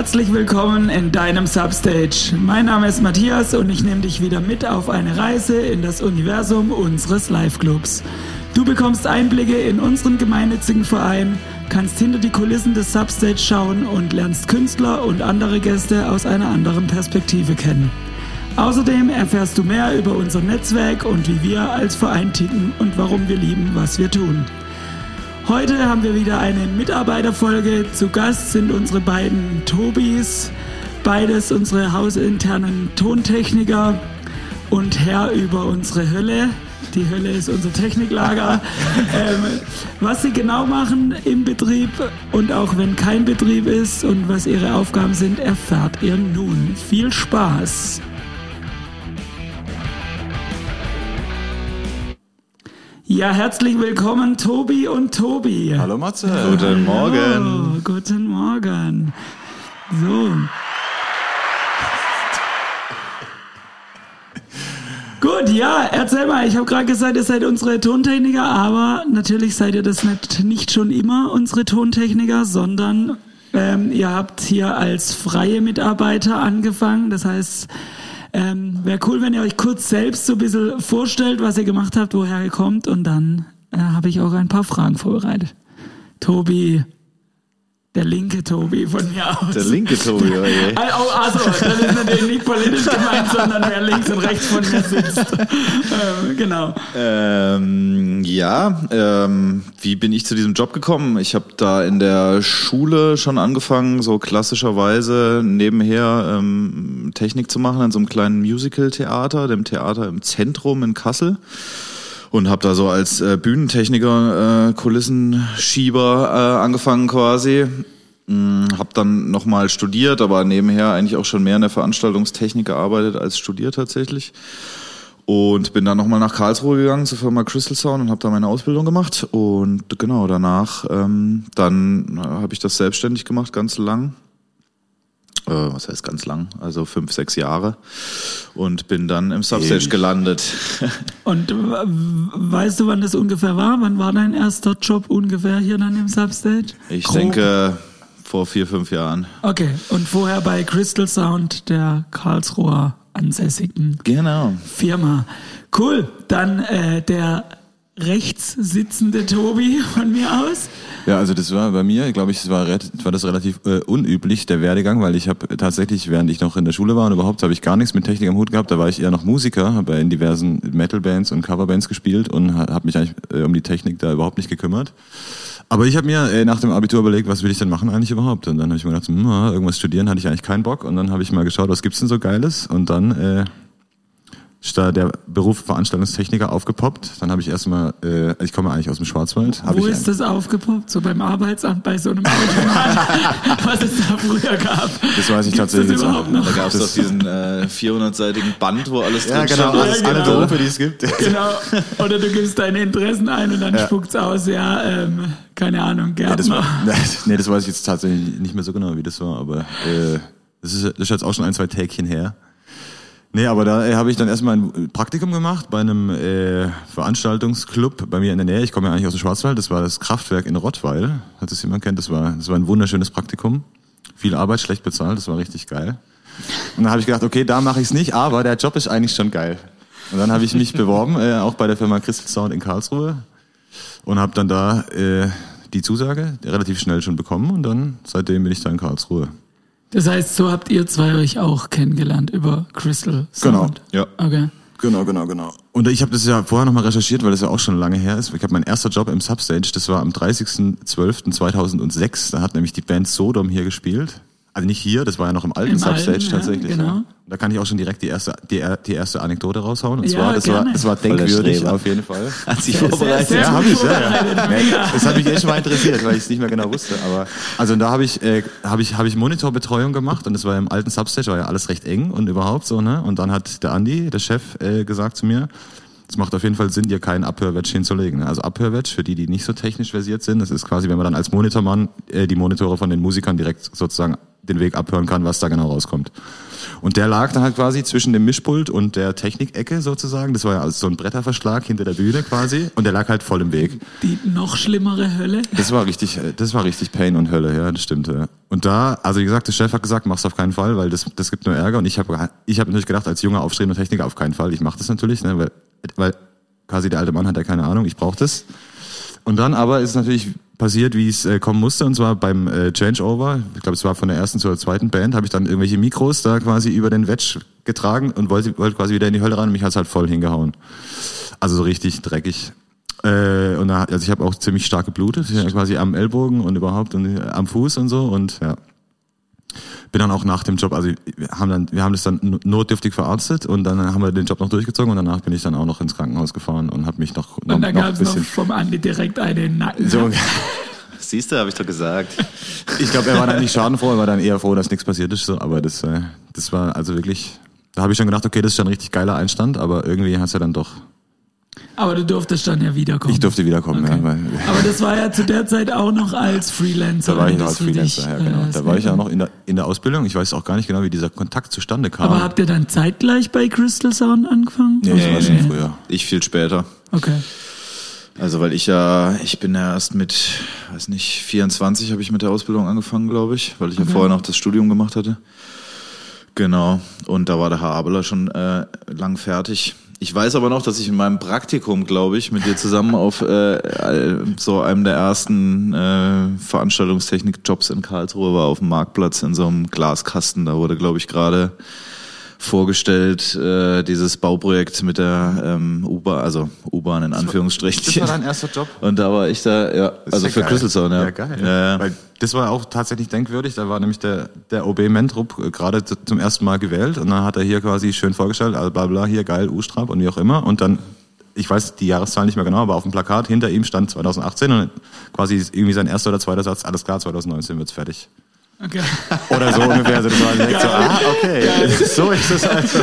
Herzlich willkommen in deinem Substage. Mein Name ist Matthias und ich nehme dich wieder mit auf eine Reise in das Universum unseres Live-Clubs. Du bekommst Einblicke in unseren gemeinnützigen Verein, kannst hinter die Kulissen des Substage schauen und lernst Künstler und andere Gäste aus einer anderen Perspektive kennen. Außerdem erfährst du mehr über unser Netzwerk und wie wir als Verein ticken und warum wir lieben, was wir tun. Heute haben wir wieder eine Mitarbeiterfolge. Zu Gast sind unsere beiden Tobis, beides unsere hausinternen Tontechniker und Herr über unsere Hölle. Die Hölle ist unser Techniklager. ähm, was sie genau machen im Betrieb und auch wenn kein Betrieb ist und was ihre Aufgaben sind, erfahrt ihr nun. Viel Spaß! Ja, herzlich willkommen, Tobi und Tobi. Hallo Matze. Guten Morgen. Hallo, guten Morgen. So. Gut, ja, erzähl mal. Ich habe gerade gesagt, ihr seid unsere Tontechniker, aber natürlich seid ihr das nicht, nicht schon immer unsere Tontechniker, sondern ähm, ihr habt hier als freie Mitarbeiter angefangen. Das heißt, ähm, Wäre cool, wenn ihr euch kurz selbst so ein bisschen vorstellt, was ihr gemacht habt, woher ihr kommt und dann äh, habe ich auch ein paar Fragen vorbereitet. Tobi, der linke Tobi von mir aus. Der linke Tobi, oh je. Also, das ist natürlich nicht politisch gemeint, sondern wer links und rechts von mir sitzt. ähm, genau. Ähm, ja, ähm, wie bin ich zu diesem Job gekommen? Ich habe da in der Schule schon angefangen, so klassischerweise nebenher ähm, Technik zu machen in so einem kleinen Musical-Theater, dem Theater im Zentrum in Kassel und habe da so als äh, Bühnentechniker, äh, Kulissenschieber äh, angefangen quasi. Hm, habe dann nochmal studiert, aber nebenher eigentlich auch schon mehr in der Veranstaltungstechnik gearbeitet als studiert tatsächlich. Und bin dann nochmal nach Karlsruhe gegangen zur Firma Crystal Sound und habe da meine Ausbildung gemacht. Und genau, danach ähm, dann äh, habe ich das selbstständig gemacht, ganz lang äh, was heißt ganz lang, also fünf, sechs Jahre und bin dann im Substage gelandet. Und weißt du, wann das ungefähr war? Wann war dein erster Job ungefähr hier dann im Substage? Ich Grob. denke vor vier, fünf Jahren. Okay, und vorher bei Crystal Sound, der Karlsruher ansässigen genau. Firma. Cool, dann äh, der rechts sitzende Tobi von mir aus. Ja, also das war bei mir, glaube ich, war, war das relativ äh, unüblich, der Werdegang, weil ich habe tatsächlich, während ich noch in der Schule war und überhaupt habe ich gar nichts mit Technik am Hut gehabt, da war ich eher noch Musiker, habe in diversen Metal-Bands und Coverbands gespielt und habe mich eigentlich äh, um die Technik da überhaupt nicht gekümmert. Aber ich habe mir äh, nach dem Abitur überlegt, was will ich denn machen eigentlich überhaupt? Und dann habe ich mir gedacht, hm, irgendwas studieren hatte ich eigentlich keinen Bock. Und dann habe ich mal geschaut, was gibt's denn so Geiles? Und dann äh, ist da der Beruf Veranstaltungstechniker aufgepoppt. Dann habe ich erstmal, äh, ich komme eigentlich aus dem Schwarzwald. Wo ist das aufgepoppt? So beim Arbeitsamt bei so einem Automat, was es da früher gab. Das weiß ich Gibt's tatsächlich jetzt auch noch. Da gab es doch diesen äh, 400-seitigen Band, wo alles ja, drin genau, stand. Alles, ja, genau. alle Berufe, die es gibt. Genau. Oder du gibst deine Interessen ein und dann ja. spuckt's aus, ja, ähm, keine Ahnung, Gärtner. Nee das, war, nee, das weiß ich jetzt tatsächlich nicht mehr so genau, wie das war, aber äh, das, ist, das ist jetzt auch schon ein, zwei Tägchen her. Nee, aber da äh, habe ich dann erstmal ein Praktikum gemacht bei einem äh, Veranstaltungsclub bei mir in der Nähe. Ich komme ja eigentlich aus dem Schwarzwald. Das war das Kraftwerk in Rottweil, falls es jemand kennt. Das war, das war ein wunderschönes Praktikum. Viel Arbeit, schlecht bezahlt. Das war richtig geil. Und dann habe ich gedacht, okay, da mache ich es nicht, aber der Job ist eigentlich schon geil. Und dann habe ich mich beworben, äh, auch bei der Firma Crystal Sound in Karlsruhe und habe dann da äh, die Zusage relativ schnell schon bekommen und dann seitdem bin ich da in Karlsruhe. Das heißt, so habt ihr zwei euch auch kennengelernt über Crystal Sound? Genau, ja. Okay. Genau, genau, genau. Und ich habe das ja vorher nochmal recherchiert, weil das ja auch schon lange her ist. Ich habe mein erster Job im Substage, das war am 30.12.2006. Da hat nämlich die Band Sodom hier gespielt. Also nicht hier, das war ja noch im alten Im Substage alten, tatsächlich. Ja, genau. Ja. Da kann ich auch schon direkt die erste, die, die erste Anekdote raushauen. Und ja, zwar, das gerne. war, das war denkwürdig auf jeden Fall. Hat sich vorbereitet? Sehr, sehr ja, habe ich, ja, ja. Das hat mich echt mal interessiert, weil ich es nicht mehr genau wusste. Aber also da habe ich, äh, habe ich, habe ich Monitorbetreuung gemacht und das war im alten Substage, war ja alles recht eng und überhaupt so, ne? Und dann hat der Andi, der Chef, äh, gesagt zu mir, es macht auf jeden Fall Sinn, dir keinen Abhörwedge hinzulegen. Ne? Also Abhörwedge, für die, die nicht so technisch versiert sind, das ist quasi, wenn man dann als Monitormann äh, die Monitore von den Musikern direkt sozusagen den Weg abhören kann, was da genau rauskommt. Und der lag dann halt quasi zwischen dem Mischpult und der Technikecke sozusagen. Das war ja also so ein Bretterverschlag hinter der Bühne quasi. Und der lag halt voll im Weg. Die noch schlimmere Hölle. Das war richtig, äh, das war richtig Pain und Hölle, ja, das stimmt. Ja. Und da, also wie gesagt, der Chef hat gesagt, mach's auf keinen Fall, weil das, das gibt nur Ärger. Und ich habe ich hab natürlich gedacht, als junger aufstrebender Techniker auf keinen Fall. Ich mache das natürlich, ne, weil, weil quasi der alte Mann hat ja keine Ahnung, ich brauche das. Und dann aber ist es natürlich passiert, wie es äh, kommen musste, und zwar beim äh, Changeover. Ich glaube, es war von der ersten zur zweiten Band, habe ich dann irgendwelche Mikros da quasi über den Wedge getragen und wollte, wollte quasi wieder in die Hölle rein und mich hat's halt voll hingehauen. Also so richtig dreckig. Äh, und da, also ich habe auch ziemlich stark geblutet, quasi am Ellbogen und überhaupt und äh, am Fuß und so und ja bin dann auch nach dem Job, also wir haben dann, wir haben das dann notdürftig verarztet und dann haben wir den Job noch durchgezogen und danach bin ich dann auch noch ins Krankenhaus gefahren und habe mich noch, noch, Und da noch gab ein es noch bisschen. vom Andi direkt einen Nacken. So, Siehst du, habe ich doch gesagt. ich glaube, er war dann nicht schadenfroh, er war dann eher froh, dass nichts passiert ist. So, aber das, äh, das war also wirklich. Da habe ich schon gedacht, okay, das ist schon ein richtig geiler Einstand, aber irgendwie hat's ja dann doch. Aber du durftest dann ja wiederkommen. Ich durfte wiederkommen, Okay. ja, weil Aber das war ja zu der Zeit auch noch als Freelancer. da war ich noch als für dich, Freelancer, ja, genau. äh, Da war ich ja noch in der, in der Ausbildung. Ich weiß auch gar nicht genau, wie dieser Kontakt zustande kam. Aber habt ihr dann zeitgleich bei Crystal Sound angefangen? nee, das Oder? war schon früher. Ich viel später. Okay. Also weil ich ja, ich bin ja erst mit, weiß nicht, 24 habe ich mit der Ausbildung angefangen, glaube ich, weil ich ja vorher noch das Studium gemacht hatte. Genau. Und da war der Herr Abeler schon äh, lang fertig. Ich weiß aber noch, dass ich in meinem Praktikum, glaube ich, mit dir zusammen auf äh, so einem der ersten äh, Veranstaltungstechnik-Jobs in Karlsruhe war, auf dem Marktplatz in so einem Glaskasten. Da wurde, glaube ich, gerade vorgestellt, äh, dieses Bauprojekt mit der ähm, U-Bahn, also U-Bahn in Anführungsstrichen. Das war dein erster Job? Und da war ich da, ja, Das also ja für geil. Crystal Sound, ja. Ja, geil. Ja. Weil das war auch tatsächlich denkwürdig. Da war nämlich der, der OB Mentrup äh, gerade zu- zum ersten Mal gewählt und dann hat er hier quasi schön vorgestellt, also bla bla, hier geil, U-Strap und wie auch immer. Und dann, ich weiß die Jahreszahl nicht mehr genau, aber auf dem Plakat hinter ihm stand 2018 und quasi irgendwie sein erster oder zweiter Satz, alles klar, 2019 wird's fertig. Okay. Oder so ungefähr. Also das war direkt so, ah, okay, so ist es also.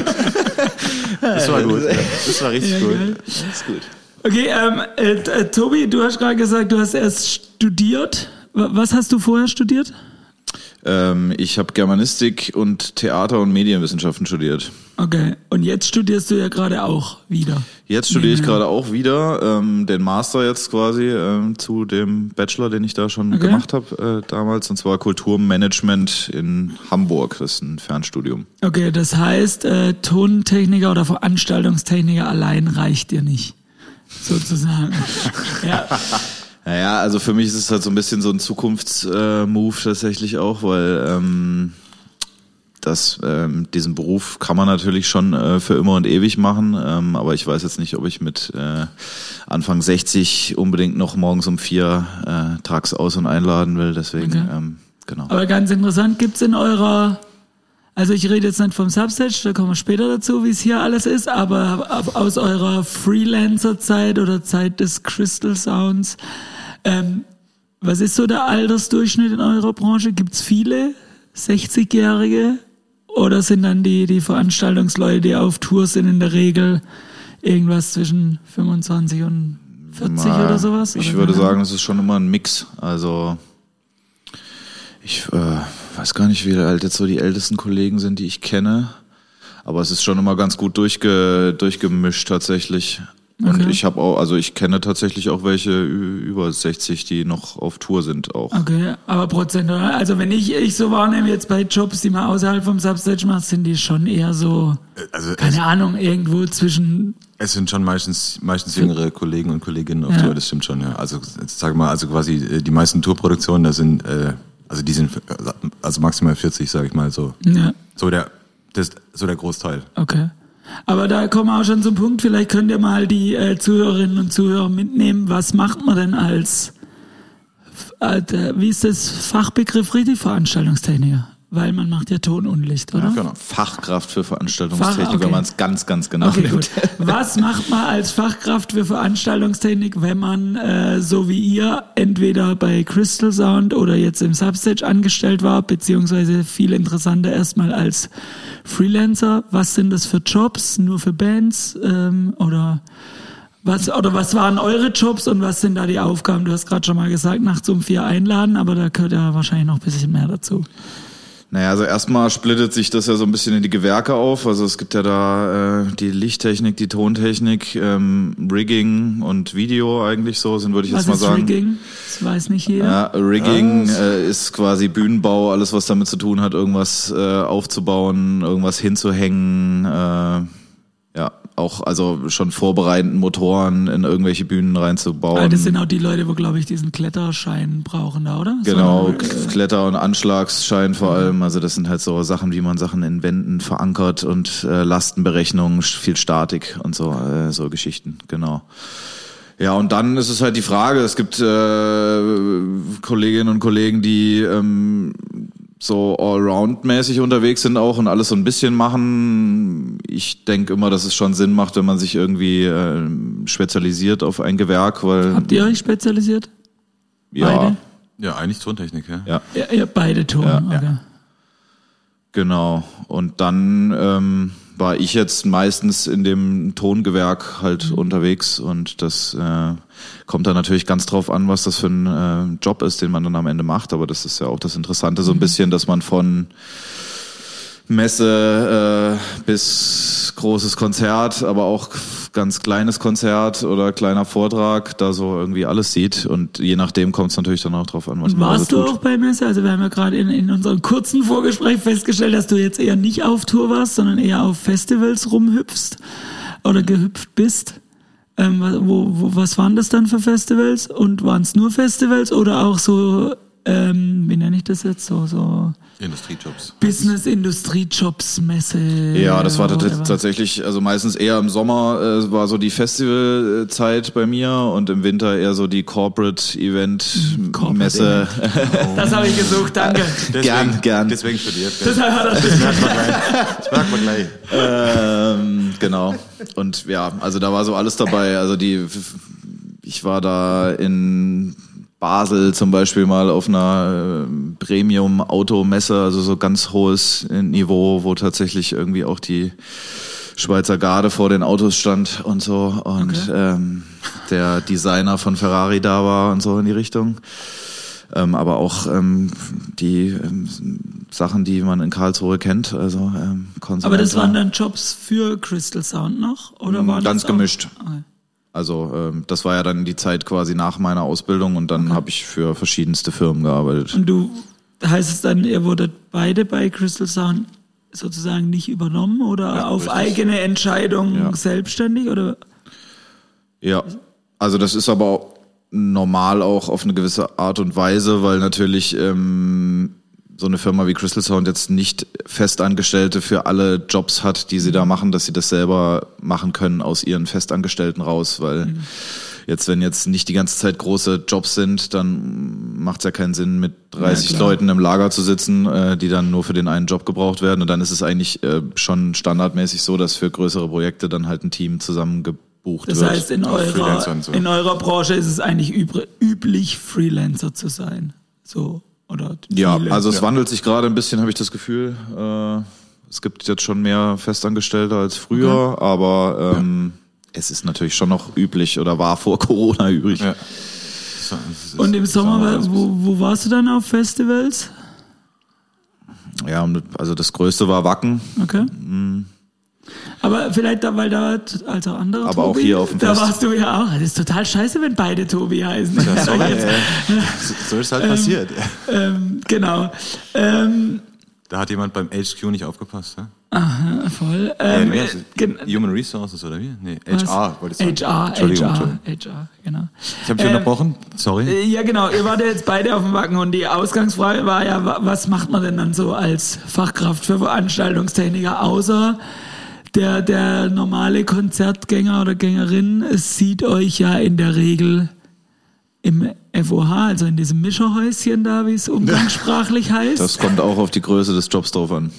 Das war gut. Das war richtig Ja, gut. geil. ist gut. Okay, ähm, äh, Tobi, du hast gerade gesagt, du hast erst studiert. Wa- Was hast du vorher studiert? Ähm, ich habe Germanistik und Theater- und Medienwissenschaften studiert. Okay, und jetzt studierst du ja gerade auch wieder. Jetzt studiere ich gerade auch wieder ähm, den Master jetzt quasi ähm, zu dem Bachelor, den ich da schon Okay. gemacht habe äh, damals, und zwar Kulturmanagement in Hamburg. Das ist ein Fernstudium. Okay, das heißt, äh, Tontechniker oder Veranstaltungstechniker allein reicht dir nicht. Sozusagen. ja. Naja, also für mich ist es halt so ein bisschen so ein Zukunftsmove äh, tatsächlich auch, weil ähm, das, ähm, diesen Beruf kann man natürlich schon äh, für immer und ewig machen, ähm, aber ich weiß jetzt nicht, ob ich mit äh, Anfang 60 unbedingt noch morgens um vier äh, tags aus und einladen will. Deswegen, Okay. ähm, genau. Aber ganz interessant, gibt's in eurer, also ich rede jetzt nicht vom Substage, da kommen wir später dazu, wie es hier alles ist, aber ab- aus eurer Freelancer-Zeit oder Zeit des Crystal Sounds, ähm, was ist so der Altersdurchschnitt in eurer Branche? Gibt's viele 60-Jährige oder sind dann die, die Veranstaltungsleute, die auf Tour sind, in der Regel irgendwas zwischen 25 und 40 Mal, oder sowas? Ich oder würde sagen, es ist schon immer ein Mix. Also ich äh, weiß gar nicht, wie alt jetzt so die ältesten Kollegen sind, die ich kenne. Aber es ist schon immer ganz gut durchge, durchgemischt tatsächlich. Und Okay. ich habe auch, also ich kenne tatsächlich auch welche über 60, die noch auf Tour sind auch. Okay, aber prozentual, also wenn ich, ich so wahrnehme jetzt bei Jobs, die man außerhalb vom Substage macht, sind die schon eher so, Also es, keine Ahnung, irgendwo zwischen, es sind schon meistens meistens jüngere Kollegen und Kolleginnen auf Ja. Tour, das stimmt schon, ja. Also jetzt sag mal, also quasi äh, die meisten Tourproduktionen, da sind äh, also die sind äh, also maximal 40, sage ich mal so. ja, So der das so der Großteil. okay. Aber da kommen wir auch schon zum Punkt, vielleicht könnt ihr mal die äh, Zuhörerinnen und Zuhörer mitnehmen, was macht man denn als, äh, der- wie ist das Fachbegriff richtig, Veranstaltungstechniker? Weil man macht ja Ton und Licht, oder? genau. Fachkraft für Veranstaltungstechnik, Fach- okay. wenn man es ganz, ganz genau Okay, nimmt. gut. Was macht man als Fachkraft für Veranstaltungstechnik, wenn man äh, so wie ihr entweder bei Crystal Sound oder jetzt im Substage angestellt war, beziehungsweise viel interessanter erstmal als Freelancer? Was sind das für Jobs? Nur für Bands ähm, oder was oder was waren eure Jobs und was sind da die Aufgaben? Du hast gerade schon mal gesagt, nachts um vier einladen, aber da gehört ja wahrscheinlich noch ein bisschen mehr dazu. Naja, also erstmal splittet sich das ja so ein bisschen in die Gewerke auf. Also es gibt ja da äh, die Lichttechnik, die Tontechnik, ähm, Rigging und Video eigentlich so, sind würde ich Was jetzt mal ist sagen. Rigging? Das weiß nicht jeder. Ja, Rigging äh, ist quasi Bühnenbau, alles was damit zu tun hat, irgendwas äh, aufzubauen, irgendwas hinzuhängen, äh, auch also schon vorbereitenden Motoren in irgendwelche Bühnen reinzubauen. Ah, das sind auch die Leute, wo, glaube ich, diesen Kletterschein brauchen da, oder? Genau, So, K- Kletter- und Anschlagsschein vor allem. Also das sind halt so Sachen, wie man Sachen in Wänden verankert und äh, Lastenberechnung, viel Statik und so, äh, so Geschichten, genau. Ja, und dann ist es halt die Frage, es gibt äh, Kolleginnen und Kollegen, die ähm, so allround-mäßig unterwegs sind auch und alles so ein bisschen machen. Ich denke immer, dass es schon Sinn macht, wenn man sich irgendwie äh, spezialisiert auf ein Gewerk, weil Habt ihr euch spezialisiert? ja, beide? Ja, eigentlich Tontechnik, ja. ja. Ja, ja beide Ton. Ja, okay. Genau. Und dann ähm, war ich jetzt meistens in dem Tongewerk halt unterwegs und das äh, kommt dann natürlich ganz drauf an, was das für ein äh, Job ist, den man dann am Ende macht. Aber das ist ja auch das Interessante so ein bisschen, dass man von Messe äh, bis großes Konzert, aber auch ganz kleines Konzert oder kleiner Vortrag, da so irgendwie alles sieht. Und je nachdem kommt es natürlich dann auch drauf an, was Und man warst also du auch bei Messe? Also wir haben ja gerade in, in unserem kurzen Vorgespräch festgestellt, dass du jetzt eher nicht auf Tour warst, sondern eher auf Festivals rumhüpfst oder gehüpft bist. Ähm, wo, wo, was waren das dann für Festivals? Und waren es nur Festivals oder auch so, ähm, wie nenne ich das jetzt, so, so Industriejobs. Business-Industrie-Jobs-Messe? Ja, das war tatsächlich, also meistens eher im Sommer äh, war so die Festivalzeit bei mir und im Winter eher so die Corporate Event Corporate Messe. Das habe ich gesucht, danke. Gern, gern. Deswegen studiert. Das hat er- Das merkt man gleich. Das merkt man gleich. ähm, genau. Und ja, also da war so alles dabei. Also die, ich war da in Basel zum Beispiel mal auf einer äh, Premium-Automesse, also so ganz hohes Niveau, wo tatsächlich irgendwie auch die Schweizer Garde vor den Autos stand und so und ähm, der Designer von Ferrari da war und so in die Richtung. Ähm, aber auch ähm, die ähm, Sachen, die man in Karlsruhe kennt, also ähm, Aber das waren dann Jobs für Crystal Sound noch? Oder war Mm, Ganz das gemischt. Okay. Also ähm, das war ja dann die Zeit quasi nach meiner Ausbildung und dann habe ich für verschiedenste Firmen gearbeitet. Und du, heißt es dann, ihr wurdet beide bei Crystal Sound sozusagen nicht übernommen oder Ja, auf richtig. eigene Entscheidung Ja. selbstständig? Oder? Ja, also das ist aber auch normal auch auf eine gewisse Art und Weise, weil natürlich ähm, so eine Firma wie Crystal Sound jetzt nicht Festangestellte für alle Jobs hat, die sie da machen, dass sie das selber machen können aus ihren Festangestellten raus, weil jetzt, wenn jetzt nicht die ganze Zeit große Jobs sind, dann macht es ja keinen Sinn, mit 30 klar. Leuten im Lager zu sitzen, äh, die dann nur für den einen Job gebraucht werden. Und dann ist es eigentlich äh, schon standardmäßig so, dass für größere Projekte dann halt ein Team zusammengebucht Das wird. heißt, in eurer, so. in eurer Branche ist es eigentlich üblich, Freelancer zu sein. So. Oder Ja, viele. also es wandelt sich gerade ein bisschen, habe ich das Gefühl. Äh, es gibt jetzt schon mehr Festangestellte als früher, aber ähm, es ist natürlich schon noch üblich oder war vor Corona übrig. Ja. Und im Sommer, wo, wo warst du dann auf Festivals? Ja, also das größte war Wacken. Okay. Aber vielleicht da, weil da als auch andere. Aber auch Tobi, hier auf dem Da Fest. warst du ja auch. Das ist total scheiße, wenn beide Tobi heißen. Ja, sorry, äh, so ist halt passiert. ähm, genau. Ähm, Da hat jemand beim HQ nicht aufgepasst. Ja? voll. Äh, Ähm, ist es? gen- Human Resources oder wie? Nee, was? HR wollte ich sagen. HR, Entschuldigung, HR, Entschuldigung. HR, genau. Ich habe dich Ähm, unterbrochen. Sorry. Äh, Ja, genau. Ihr wart ja jetzt beide auf dem Wacken und die Ausgangsfrage war ja, wa- was macht man denn dann so als Fachkraft für Veranstaltungstechniker, außer der, der normale Konzertgänger oder Gängerin sieht euch ja in der Regel im FOH, also in diesem Mischerhäuschen da, wie es umgangssprachlich heißt. Das kommt auch auf die Größe des Jobs drauf an.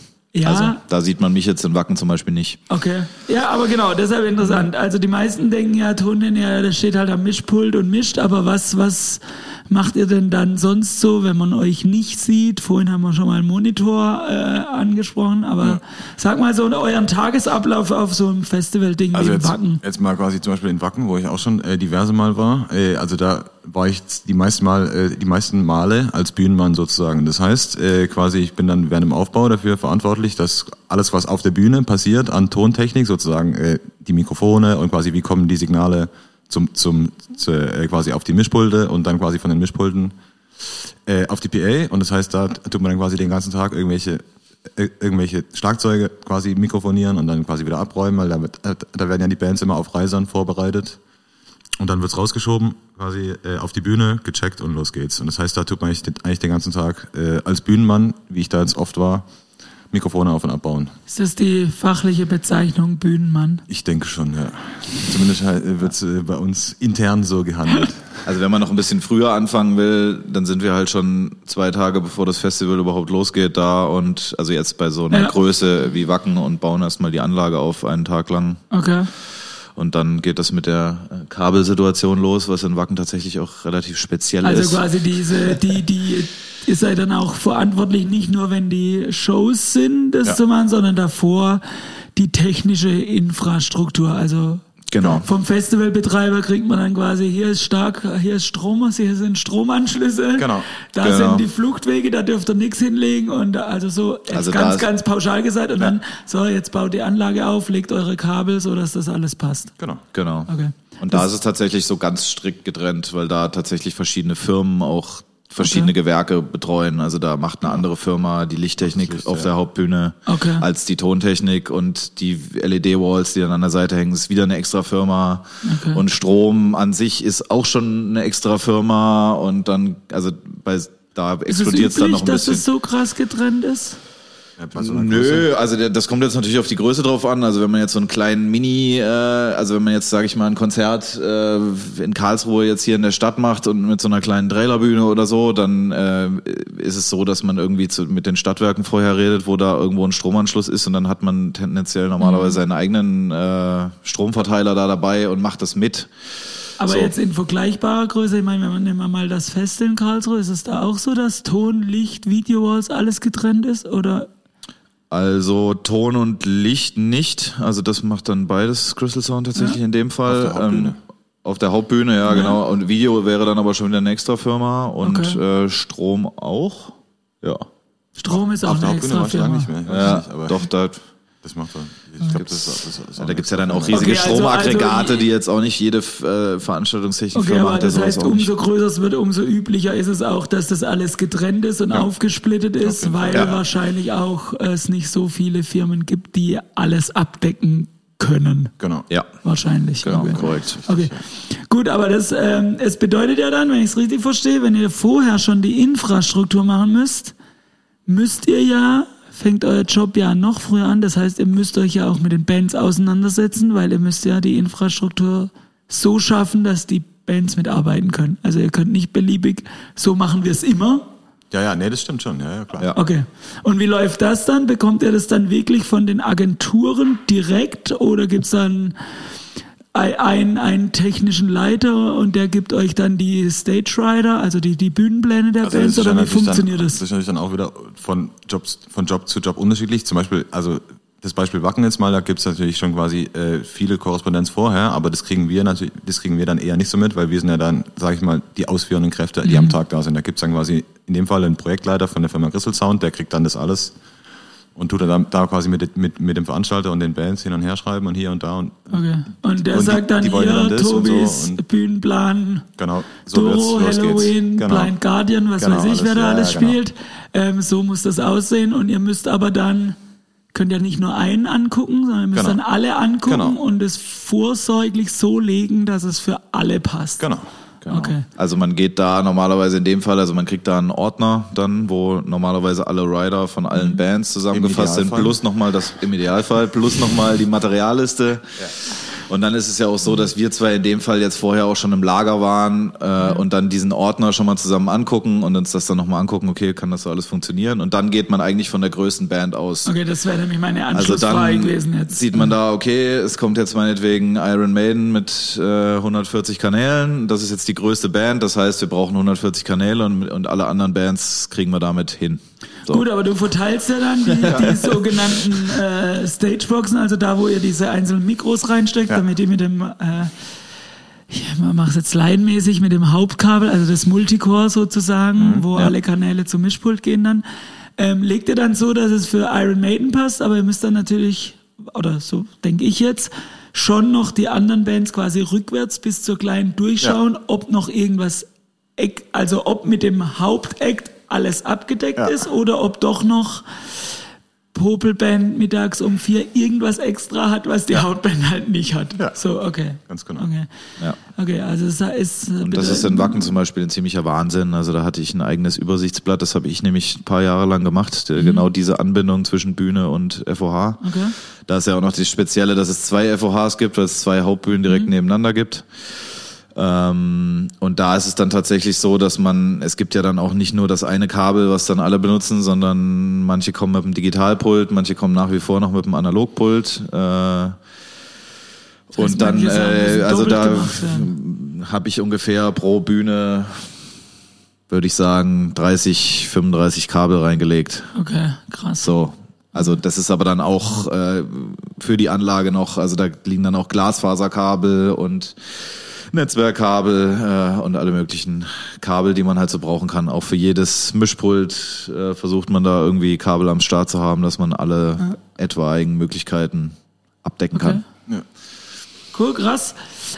Ja. Also da sieht man mich jetzt in Wacken zum Beispiel nicht. Okay. Ja, aber genau, deshalb interessant. Also die meisten denken ja, Toningenieur, der steht halt am Mischpult und mischt, aber was, was macht ihr denn dann sonst so, wenn man euch nicht sieht? Vorhin haben wir schon mal einen Monitor äh, angesprochen, aber sag mal so euren Tagesablauf auf so einem Festival-Ding Also wie im jetzt, Wacken. jetzt mal quasi zum Beispiel in Wacken, wo ich auch schon äh, diverse Mal war. Äh, also da war ich die meisten Mal, äh, die meisten Male als Bühnenmann sozusagen. Das heißt, äh, quasi ich bin dann während dem Aufbau dafür verantwortlich, dass alles, was auf der Bühne passiert, an Tontechnik sozusagen, äh, die Mikrofone und quasi wie kommen die Signale zum, zum zu, äh, quasi auf die Mischpulte und dann quasi von den Mischpulten äh, auf die PA. Und das heißt, da tut man dann quasi den ganzen Tag irgendwelche äh, irgendwelche Schlagzeuge quasi mikrofonieren und dann quasi wieder abräumen, weil da, da werden ja die Bands immer auf Reisern vorbereitet. Und dann wird's rausgeschoben, quasi äh, auf die Bühne, gecheckt und los geht's. Und das heißt, da tut man eigentlich, den- eigentlich den ganzen Tag äh, als Bühnenmann, wie ich da jetzt oft war, Mikrofone auf und abbauen. Ist das die fachliche Bezeichnung Bühnenmann? Ich denke schon, ja. Zumindest äh, wird's äh, bei uns intern so gehandelt. Also wenn man noch ein bisschen früher anfangen will, dann sind wir halt schon zwei Tage bevor das Festival überhaupt losgeht da und also jetzt bei so einer Ja. Größe wie Wacken und bauen erstmal die Anlage auf einen Tag lang Okay. Und dann geht das mit der äh, Kabelsituation los, was in Wacken tatsächlich auch relativ speziell Also ist. quasi diese, die, die, ihr seid dann auch verantwortlich, nicht nur wenn die Shows sind, das Ja. zu machen, sondern davor die technische Infrastruktur. Also Genau. vom Festivalbetreiber kriegt man dann quasi, hier ist stark, hier ist Strom, hier sind Stromanschlüsse, Genau. da Genau. sind die Fluchtwege, da dürft ihr nichts hinlegen und also so jetzt Also ganz, ganz pauschal gesagt und dann, so, jetzt baut die Anlage auf, legt eure Kabel, so dass das alles passt. Genau. Genau. Okay. Und da ist es tatsächlich so ganz strikt getrennt, weil da tatsächlich verschiedene Firmen auch verschiedene Okay. Gewerke betreuen. Also da macht eine andere Firma die Lichttechnik Licht, auf ja. der Hauptbühne Okay. als die Tontechnik und die LED-Walls, die dann an der Seite hängen, ist wieder eine extra Firma. Okay. Und Strom an sich ist auch schon eine extra Firma und dann, also bei da explodiert es dann noch ein dass bisschen. es so krass getrennt ist? Nö, also das kommt jetzt natürlich auf die Größe drauf an. Also wenn man jetzt so einen kleinen Mini, äh, also wenn man jetzt, sage ich mal, ein Konzert äh, in Karlsruhe jetzt hier in der Stadt macht und mit so einer kleinen Trailerbühne oder so, dann äh, ist es so, dass man irgendwie zu, mit den Stadtwerken vorher redet, wo da irgendwo ein Stromanschluss ist und dann hat man tendenziell normalerweise seinen eigenen äh, Stromverteiler da dabei und macht das mit. Aber So. jetzt in vergleichbarer Größe, ich meine, wenn man nehmen wir mal das Fest in Karlsruhe, ist es da auch so, dass Ton, Licht, Video-Walls alles getrennt ist? Oder Also Ton und Licht nicht. Also das macht dann beides Crystal Sound tatsächlich in dem Fall. Auf der Hauptbühne. Ähm, auf der Hauptbühne, ja, genau. Und Video wäre dann aber schon wieder eine extra Firma und Okay. äh, Strom auch. Ja. Strom ist auch Auf der eine Hauptbühne extra Firma? nicht mehr. Ja, nicht, aber doch, da, Das macht er. Ich glaube, das, ist- das, ist auch da gibt's ja eine dann auch riesige Okay, also- Stromaggregate, also- die jetzt auch nicht jede äh, Veranstaltungstechnikfirma Okay, hat. das heißt, umso größer es wird, umso üblicher ist es auch, dass das alles getrennt ist und aufgesplittet ist, jeden weil. Ja. wahrscheinlich auch es nicht so viele Firmen gibt, die alles abdecken können. Genau. Ja, Wahrscheinlich. genau, okay. korrekt. Okay, gut, aber das, ähm, es bedeutet ja dann, wenn ich es richtig verstehe, wenn ihr vorher schon die Infrastruktur machen müsst, müsst ihr ja, fängt euer Job ja noch früher an, das heißt, ihr müsst euch ja auch mit den Bands auseinandersetzen, weil ihr müsst ja die Infrastruktur so schaffen, dass die Bands mitarbeiten können. Also ihr könnt nicht beliebig, so machen wir es immer. Ja, ja, nee, das stimmt schon. Ja, ja, klar. Ja. Okay. Und wie läuft das dann? Bekommt ihr das dann wirklich von den Agenturen direkt oder gibt's dann ein- einen, einen technischen Leiter und der gibt euch dann die Stage Rider, also die, die Bühnenpläne der Also Bands oder wie funktioniert dann, das? Das ist natürlich dann auch wieder von, Jobs, von Job zu Job unterschiedlich. Zum Beispiel, also das Beispiel Wacken jetzt mal, da gibt's natürlich schon quasi äh, viele Korrespondenz vorher, aber das kriegen wir natürlich, das kriegen wir dann eher nicht so mit, weil wir sind ja dann, sage ich mal, die ausführenden Kräfte, die Mhm. am Tag da sind. Da gibt's dann quasi in dem Fall einen Projektleiter von der Firma Crystal Sound, der kriegt dann das alles und tut dann da quasi mit, mit, mit dem Veranstalter und den Bands hin und her schreiben und hier und da und Okay. Und der Und die- sagt dann die ja hier, dann so Tobis und- Bühnenplan, genau, so Doro, wird's. Halloween, Genau. Blind Guardian, was Genau, weiß ich, wer da ja, alles ja, genau. spielt. Ähm, so muss das aussehen und ihr müsst aber dann, könnt ja nicht nur einen angucken, sondern ihr müsst Genau. dann alle angucken Genau. und es vorsorglich so legen, dass es für alle passt. Genau. Genau. Okay. Also man geht da normalerweise in dem Fall, also man kriegt da einen Ordner dann, wo normalerweise alle Rider von allen Bands zusammengefasst sind, plus nochmal das, im Idealfall, plus nochmal die Materialliste. Und dann ist es ja auch so, dass wir zwei in dem Fall jetzt vorher auch schon im Lager waren äh, und dann diesen Ordner schon mal zusammen angucken und uns das dann nochmal angucken, okay, kann das so alles funktionieren? Und dann geht man eigentlich von der größten Band aus. Okay, das wäre nämlich meine Also Anschlussfrage dann gewesen jetzt. sieht man da, okay, es kommt jetzt meinetwegen Iron Maiden mit äh, 140 Kanälen. Das ist jetzt die größte Band. Das heißt, wir brauchen 140 Kanäle und, und alle anderen Bands kriegen wir damit hin. So. Gut, aber du verteilst ja dann die, die sogenannten äh, Stageboxen, also da, wo ihr diese einzelnen Mikros reinsteckt, Ja. damit die mit dem äh, ich mache es jetzt laienmäßig mit dem Hauptkabel, also das Multicore sozusagen, wo ja. alle Kanäle zum Mischpult gehen dann. Ähm, legt ihr dann so, dass es für Iron Maiden passt, aber ihr müsst dann natürlich, oder so denke ich jetzt, schon noch die anderen Bands quasi rückwärts bis zur kleinen durchschauen, ob noch irgendwas, also ob mit dem Hauptakt alles abgedeckt Ja. ist oder ob doch noch Popelband mittags um vier irgendwas extra hat, was die Hauptband halt nicht hat. Ja. So, okay. Ganz genau. Okay. Ja. Okay, also es ist. Und das ist in Wacken zum Beispiel ein ziemlicher Wahnsinn. Also da hatte ich ein eigenes Übersichtsblatt, das habe ich nämlich ein paar Jahre lang gemacht. Der- Genau diese Anbindung zwischen Bühne und FOH. Okay. Da ist ja auch noch das Spezielle, dass es zwei FOHs gibt, weil es zwei Hauptbühnen direkt nebeneinander gibt. Ähm, und da ist es dann tatsächlich so, dass man, es gibt ja dann auch nicht nur das eine Kabel, was dann alle benutzen, sondern manche kommen mit dem Digitalpult, manche kommen nach wie vor noch mit dem Analogpult. Äh, heißt, und dann, äh, also da werden. habe ich ungefähr pro Bühne, würde ich sagen, 30, 35 Kabel reingelegt. Okay, krass. So. Also das ist aber dann auch äh, für die Anlage noch, also da liegen dann auch Glasfaserkabel und Netzwerkkabel äh, und alle möglichen Kabel, die man halt so brauchen kann. Auch für jedes Mischpult äh, versucht man da irgendwie Kabel am Start zu haben, dass man alle etwaigen Möglichkeiten abdecken Okay. kann. Cool, krass.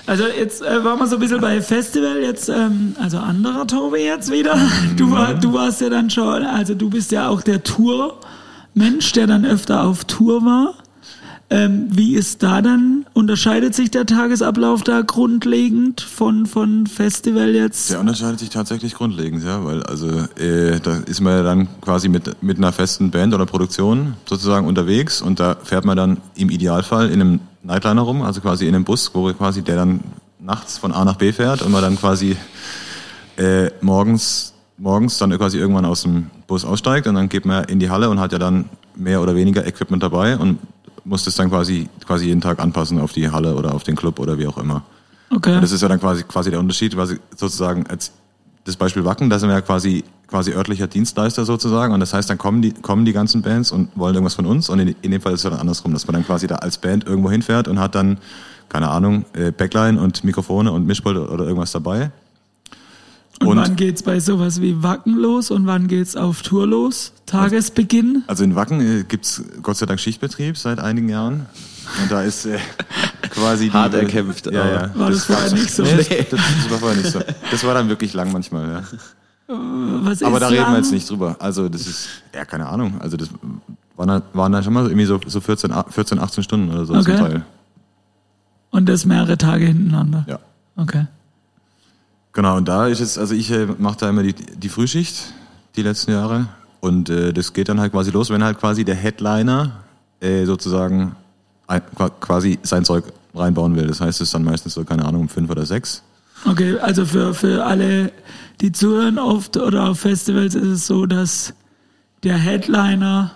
Also jetzt äh, waren wir so ein bisschen bei Festival, jetzt, ähm, also anderer Tobi jetzt wieder. Du, war, du warst ja dann schon, also du bist ja auch der Tour-Mensch, der dann öfter auf Tour war. Ähm, wie ist da dann, unterscheidet sich der Tagesablauf da grundlegend von, von Festival jetzt? Der unterscheidet sich tatsächlich grundlegend, ja, weil also äh, da ist man ja dann quasi mit, mit einer festen Band oder Produktion sozusagen unterwegs und da fährt man dann im Idealfall in einem Nightliner rum, also quasi in einem Bus, wo quasi der dann nachts von A nach B fährt und man dann quasi äh, morgens morgens dann quasi irgendwann aus dem Bus aussteigt und dann geht man in die Halle und hat ja dann mehr oder weniger Equipment dabei und muss das dann quasi quasi jeden Tag anpassen auf die Halle oder auf den Club oder wie auch immer. Okay. Und das ist ja dann quasi, quasi der Unterschied, quasi sozusagen als das Beispiel Wacken, da sind wir ja quasi, quasi örtlicher Dienstleister sozusagen. Und das heißt, dann kommen die, kommen die ganzen Bands und wollen irgendwas von uns. Und in, in dem Fall ist es dann andersrum, dass man dann quasi da als Band irgendwo hinfährt und hat dann, keine Ahnung, äh, Backline und Mikrofone und Mischpult oder irgendwas dabei. Und, und- wann geht's bei sowas wie Wacken los und wann geht's auf Tour los? Tagesbeginn? Also in Wacken äh, gibt's Gott sei Dank Schichtbetrieb seit einigen Jahren. Und da ist äh, quasi die, Hart erkämpft, Ja, aber- ja. War das vorher nicht so? Nee, das, das, das war vorher nicht so. Das war dann wirklich lang manchmal, ja. Was Aber ist da reden lang? wir jetzt nicht drüber. Also das ist, ja, keine Ahnung. Also das waren, dann- waren dann schon mal so irgendwie so, so 14, a- 14, 18 Stunden oder so Okay. zum Teil. Und das mehrere Tage hintereinander? Ja. Okay. Genau, und da ist jetzt, also ich äh, mache da immer die, die Frühschicht, die letzten Jahre. Und äh, das geht dann halt quasi los, wenn halt quasi der Headliner äh, sozusagen ein, qua- quasi sein Zeug reinbauen will. Das heißt, es ist dann meistens so, keine Ahnung, um fünf oder sechs. Okay, also für, für alle, die zuhören oft oder auf Festivals ist es so, dass der Headliner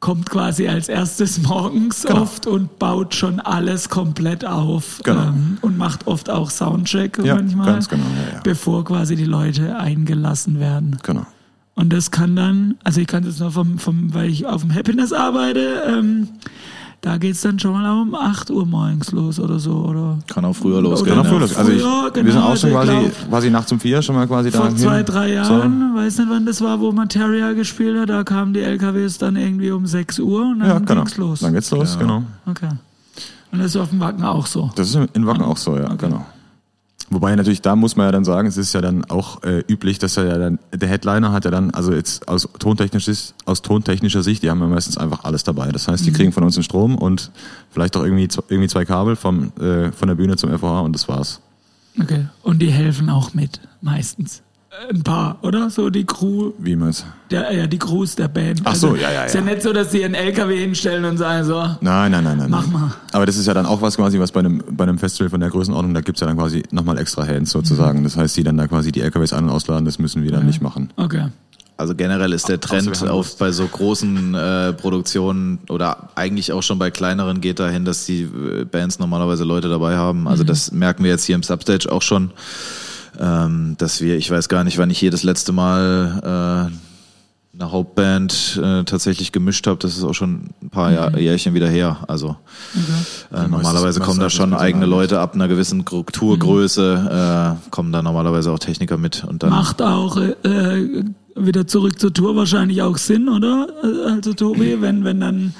kommt quasi als erstes morgens Genau. oft und baut schon alles komplett auf Genau. ähm, und macht oft auch Soundcheck Ja, manchmal, genau, ja, ja. bevor quasi die Leute eingelassen werden. Genau. Und das kann dann, also ich kann das nur vom, vom weil ich auf dem Happiness arbeite, ähm, da geht's dann schon mal um 8 Uhr morgens los oder so. Oder Kann auch früher losgehen. Genau, noch früh los. Also ich, früher, wir genau, sind auch schon quasi, glaub, quasi nachts um vier schon mal quasi da. vor zwei, drei Jahren, weiß nicht wann das war, wo Materia gespielt hat, da kamen die LKWs dann irgendwie um 6 Uhr und dann So. Ja, genau. ging's los. Dann geht's los, genau. Okay. Und das ist auf dem Wacken auch so. Das ist in Wacken auch so, ja, genau. Wobei natürlich, da muss man ja dann sagen, es ist ja dann auch äh, üblich, dass er ja dann, der Headliner hat ja dann, also jetzt aus tontechnischer, aus tontechnischer Sicht, die haben ja meistens einfach alles dabei. Das heißt, die kriegen von uns den Strom und vielleicht auch irgendwie, irgendwie zwei Kabel vom, äh, von der Bühne zum FOH und das war's. Okay. Und die helfen auch mit, meistens. Ein paar, oder? So die Crew, Wie man's? der, ja, die Crews der Band. Ach so, ja, ja, Ist ja ja. nicht so, dass sie einen LKW hinstellen und sagen so, Nein, nein, nein, nein. Mach nein. mal. Aber das ist ja dann auch was quasi, was bei einem, bei einem Festival von der Größenordnung, da gibt's ja dann quasi nochmal extra Hands sozusagen. Das heißt, die dann da quasi die LKWs an- und ausladen, das müssen wir dann nicht machen. okay. Also generell ist der Außer Trend haben auf bei so großen äh, Produktionen oder eigentlich auch schon bei kleineren geht dahin, dass die äh, Bands normalerweise Leute dabei haben. Also das merken wir jetzt hier im Substage auch schon, ähm, dass wir, ich weiß gar nicht, wann ich hier das letzte Mal eine Hauptband äh, tatsächlich gemischt habe, das ist auch schon ein paar Jahr, Jährchen wieder her. Also äh, normalerweise kommen da schon eigene Leute ab einer gewissen Strukturgröße, äh, kommen da normalerweise auch Techniker mit und dann Macht auch äh, wieder zurück zur Tour wahrscheinlich auch Sinn, oder? Also Tobi, wenn, wenn dann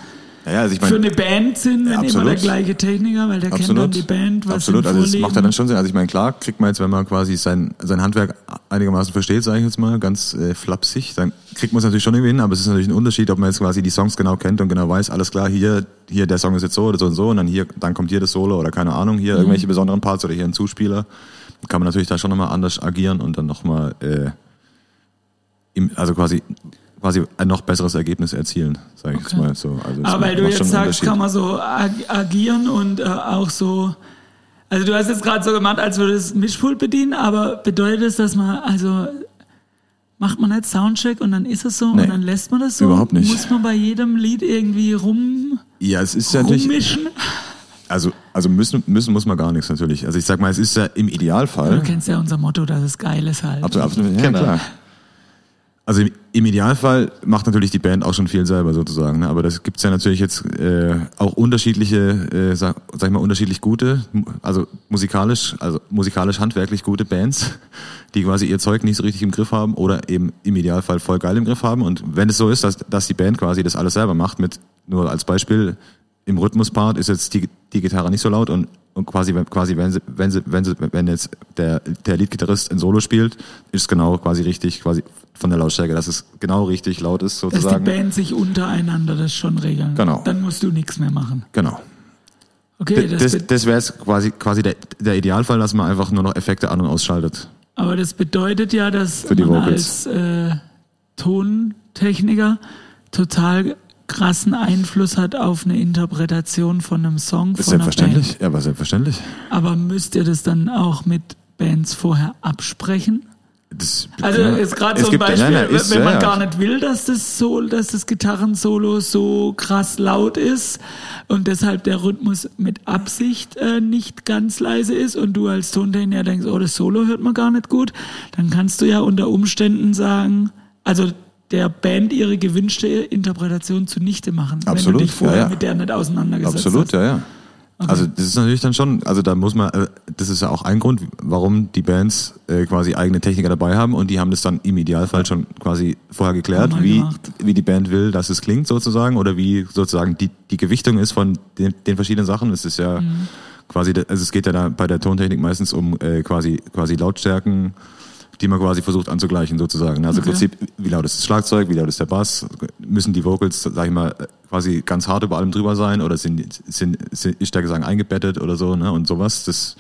Ja, ja, also ich für meine, eine Band sind, wenn immer absolut. der gleiche Techniker, weil der kennt dann die Band, was absolut. Also das macht ja dann schon Sinn. Also ich meine, klar, kriegt man jetzt, wenn man quasi sein, sein Handwerk einigermaßen versteht, sage ich jetzt mal, ganz äh, flapsig, dann kriegt man es natürlich schon irgendwie hin, aber es ist natürlich ein Unterschied, ob man jetzt quasi die Songs genau kennt und genau weiß, alles klar, hier, hier der Song ist jetzt so oder so und so und dann hier, dann kommt hier das Solo oder keine Ahnung, Mhm. hier irgendwelche besonderen Parts oder hier ein Zuspieler. Kann man natürlich da schon nochmal anders agieren und dann nochmal, äh, im, also quasi, quasi ein noch besseres Ergebnis erzielen, sage ich jetzt mal so. Also Aber weil du jetzt sagst, kann man so ag agieren und äh, auch so. Also du hast jetzt gerade so gemacht, als würde das Mischpult bedienen, aber bedeutet das, dass man, also macht man nicht Soundcheck und dann ist es so Nee, und dann lässt man das so? überhaupt nicht. Muss man bei jedem Lied irgendwie rum, Ja, es ist ja natürlich, rummischen? Also, also müssen, müssen muss man gar nichts natürlich. Also ich sag mal, es ist ja im Du Idealfall. kennst ja unser Motto, dass es geil ist halt. Absolut, absolut ja, Genau. klar. Also im, Idealfall macht natürlich die Band auch schon viel selber sozusagen. Ne? Aber das gibt's ja natürlich jetzt äh, auch unterschiedliche, äh, sag, sag ich mal, unterschiedlich gute, also musikalisch, also musikalisch handwerklich gute Bands, die quasi ihr Zeug nicht so richtig im Griff haben oder eben im Idealfall voll geil im Griff haben. Und wenn es so ist, dass, dass die Band quasi das alles selber macht, mit nur als Beispiel im Rhythmuspart ist jetzt die, die Gitarre nicht so laut und, und quasi, wenn- quasi wenn sie, wenn sie, wenn sie, wenn jetzt der, der Leadgitarrist ein Solo spielt, ist es genau quasi richtig, quasi von der Lautstärke, dass es genau richtig laut ist dass die sozusagen. Band sich untereinander das schon regeln. Genau. Dann musst du nichts mehr machen. Genau. Okay, Das, das, das, wäre jetzt quasi, quasi der, der Idealfall, dass man einfach nur noch Effekte an- und ausschaltet. Aber das bedeutet ja, dass Für die man Vocals. als äh, Tontechniker total krassen Einfluss hat auf eine Interpretation von einem Song von einer Band. selbstverständlich. Ja, aber selbstverständlich. Aber müsst ihr das dann auch mit Bands vorher absprechen? Das, Also ist gerade so ein Beispiel, nein, nein, ist- wenn man ja. gar nicht will, dass das so, dass das Gitarrensolo so krass laut ist und deshalb der Rhythmus mit Absicht äh, nicht ganz leise ist und du als Tontechniker denkst, oh, das Solo hört man gar nicht gut, dann kannst du ja unter Umständen sagen, also der Band ihre gewünschte Interpretation zunichte machen, wenn Absolut, du dich vorher ja, ja. mit der nicht auseinandergesetzt Absolut, hast. ja, ja. Also das ist natürlich dann schon, also da muss man, äh, das ist ja auch ein Grund, warum die Bands äh, quasi eigene Techniker dabei haben und die haben das dann im Idealfall schon quasi vorher geklärt, wir wie, wie die Band will, dass es klingt sozusagen oder wie sozusagen die, die Gewichtung ist von den, den verschiedenen Sachen. Es ist ja Mhm. quasi, also es geht ja da bei der Tontechnik meistens um äh, quasi, quasi Lautstärken, die man quasi versucht anzugleichen sozusagen. Also Okay. im Prinzip, wie laut ist das Schlagzeug, wie laut ist der Bass, müssen die Vocals, sag ich mal, quasi ganz hart über allem drüber sein oder sind, sind, sind ist der Gesang eingebettet oder so, ne? Und sowas. Das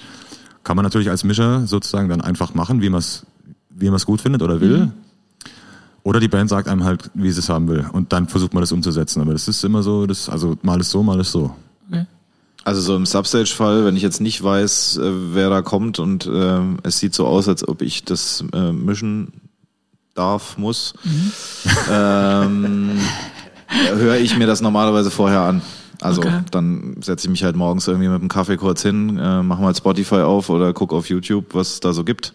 kann man natürlich als Mischer sozusagen dann einfach machen, wie man es wie man es gut findet oder will. Oder die Band sagt einem halt, wie sie es haben will. Und dann versucht man das umzusetzen. Aber das ist immer so, das, also mal ist so, mal ist so. Okay. Also so im Substage-Fall, wenn ich jetzt nicht weiß, äh, wer da kommt und ähm, es sieht so aus, als ob ich das äh, mischen darf, muss, ähm, höre ich mir das normalerweise vorher an. Also Okay. dann setze ich mich halt morgens irgendwie mit dem Kaffee kurz hin, äh, mache mal Spotify auf oder guck auf YouTube, was es da so gibt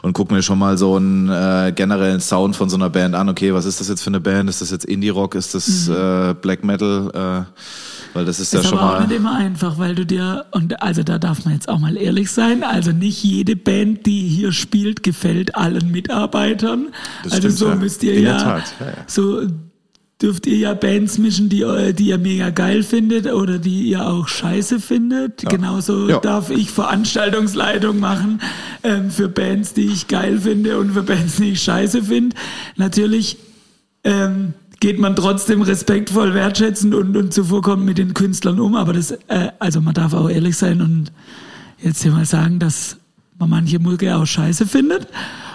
und guck mir schon mal so einen äh, generellen Sound von so einer Band an. Okay, was ist das jetzt für eine Band? Ist das jetzt Indie-Rock? Ist das äh, Black Metal? Äh, weil das ist, ja Ist schon aber auch mal... nicht immer einfach, weil du dir, und also da darf man jetzt auch mal ehrlich sein, also nicht jede Band, die hier spielt, gefällt allen Mitarbeitern. Das also stimmt, so ja. müsst ihr In ja, ja, ja. so dürft ihr ja Bands mischen, die, eu- die ihr mega geil findet oder die ihr auch scheiße findet. Genauso Ja. darf ich Veranstaltungsleitung machen ähm, für Bands, die ich geil finde und für Bands, die ich scheiße finde. Natürlich ähm, geht man trotzdem respektvoll, wertschätzend und, und zuvorkommend mit den Künstlern um. Aber das, äh, also man darf auch ehrlich sein und jetzt hier mal sagen, dass man manche Mucke auch scheiße findet.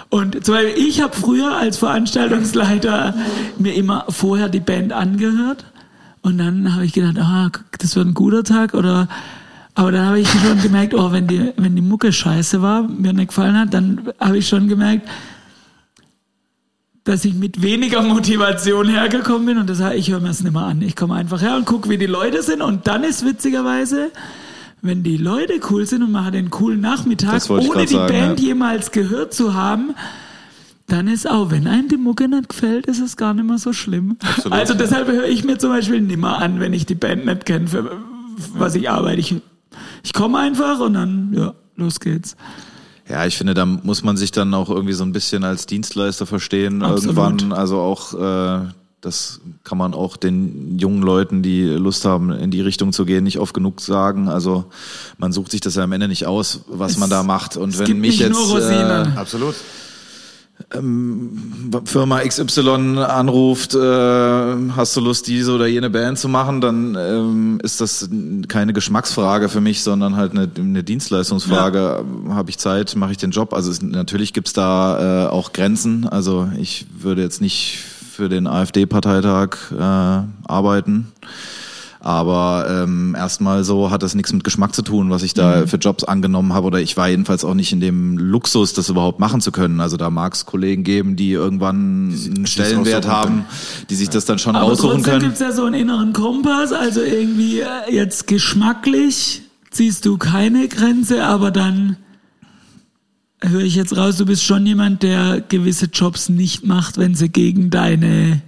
Und zum Beispiel, ich habe früher als Veranstaltungsleiter mir immer vorher die Band angehört und dann habe ich gedacht, ah, das wird ein guter Tag oder aber dann habe ich schon gemerkt, oh, wenn die, wenn die Mucke scheiße war, mir nicht gefallen hat, dann habe ich schon gemerkt, dass ich mit weniger Motivation hergekommen bin und das ich höre mir das nicht mehr an. Ich komme einfach her und gucke, wie die Leute sind und dann ist witzigerweise, wenn die Leute cool sind und man hat einen coolen Nachmittag, ohne die sagen, Band ja. jemals gehört zu haben, dann ist auch, wenn einem die Mucke nicht gefällt, ist es gar nicht mehr so schlimm. Absolut. Also deshalb höre ich mir zum Beispiel nimmer an, wenn ich die Band nicht kenne, für was ich arbeite. Ich, ich komme einfach und dann, ja, los geht's. Ja, ich finde, da muss man sich dann auch irgendwie so ein bisschen als Dienstleister verstehen Absolut. irgendwann. Also auch äh, das kann man auch den jungen Leuten, die Lust haben, in die Richtung zu gehen, nicht oft genug sagen. Also man sucht sich das ja am Ende nicht aus, was Es- man da macht. Und es wenn gibt mich nicht jetzt nur Rosinen. Absolut. Firma XY anruft, äh, hast du Lust, diese oder jene Band zu machen, dann ähm, ist das keine Geschmacksfrage für mich, sondern halt eine, eine Dienstleistungsfrage. Habe ich Zeit, mache ich den Job? Also es, natürlich gibt's da äh, auch Grenzen. Also ich würde jetzt nicht für den AfD-Parteitag äh, arbeiten. Aber ähm, erstmal so hat das nichts mit Geschmack zu tun, was ich da für Jobs angenommen habe. Oder ich war jedenfalls auch nicht in dem Luxus, das überhaupt machen zu können. Also da mag es Kollegen geben, die irgendwann einen Stellenwert haben, die sich das dann schon Aber aussuchen trotzdem können. gibt's ja so einen inneren Kompass, also irgendwie äh, jetzt geschmacklich ziehst du keine Grenze, aber dann höre ich jetzt raus, du bist schon jemand, der gewisse Jobs nicht macht, wenn sie gegen deine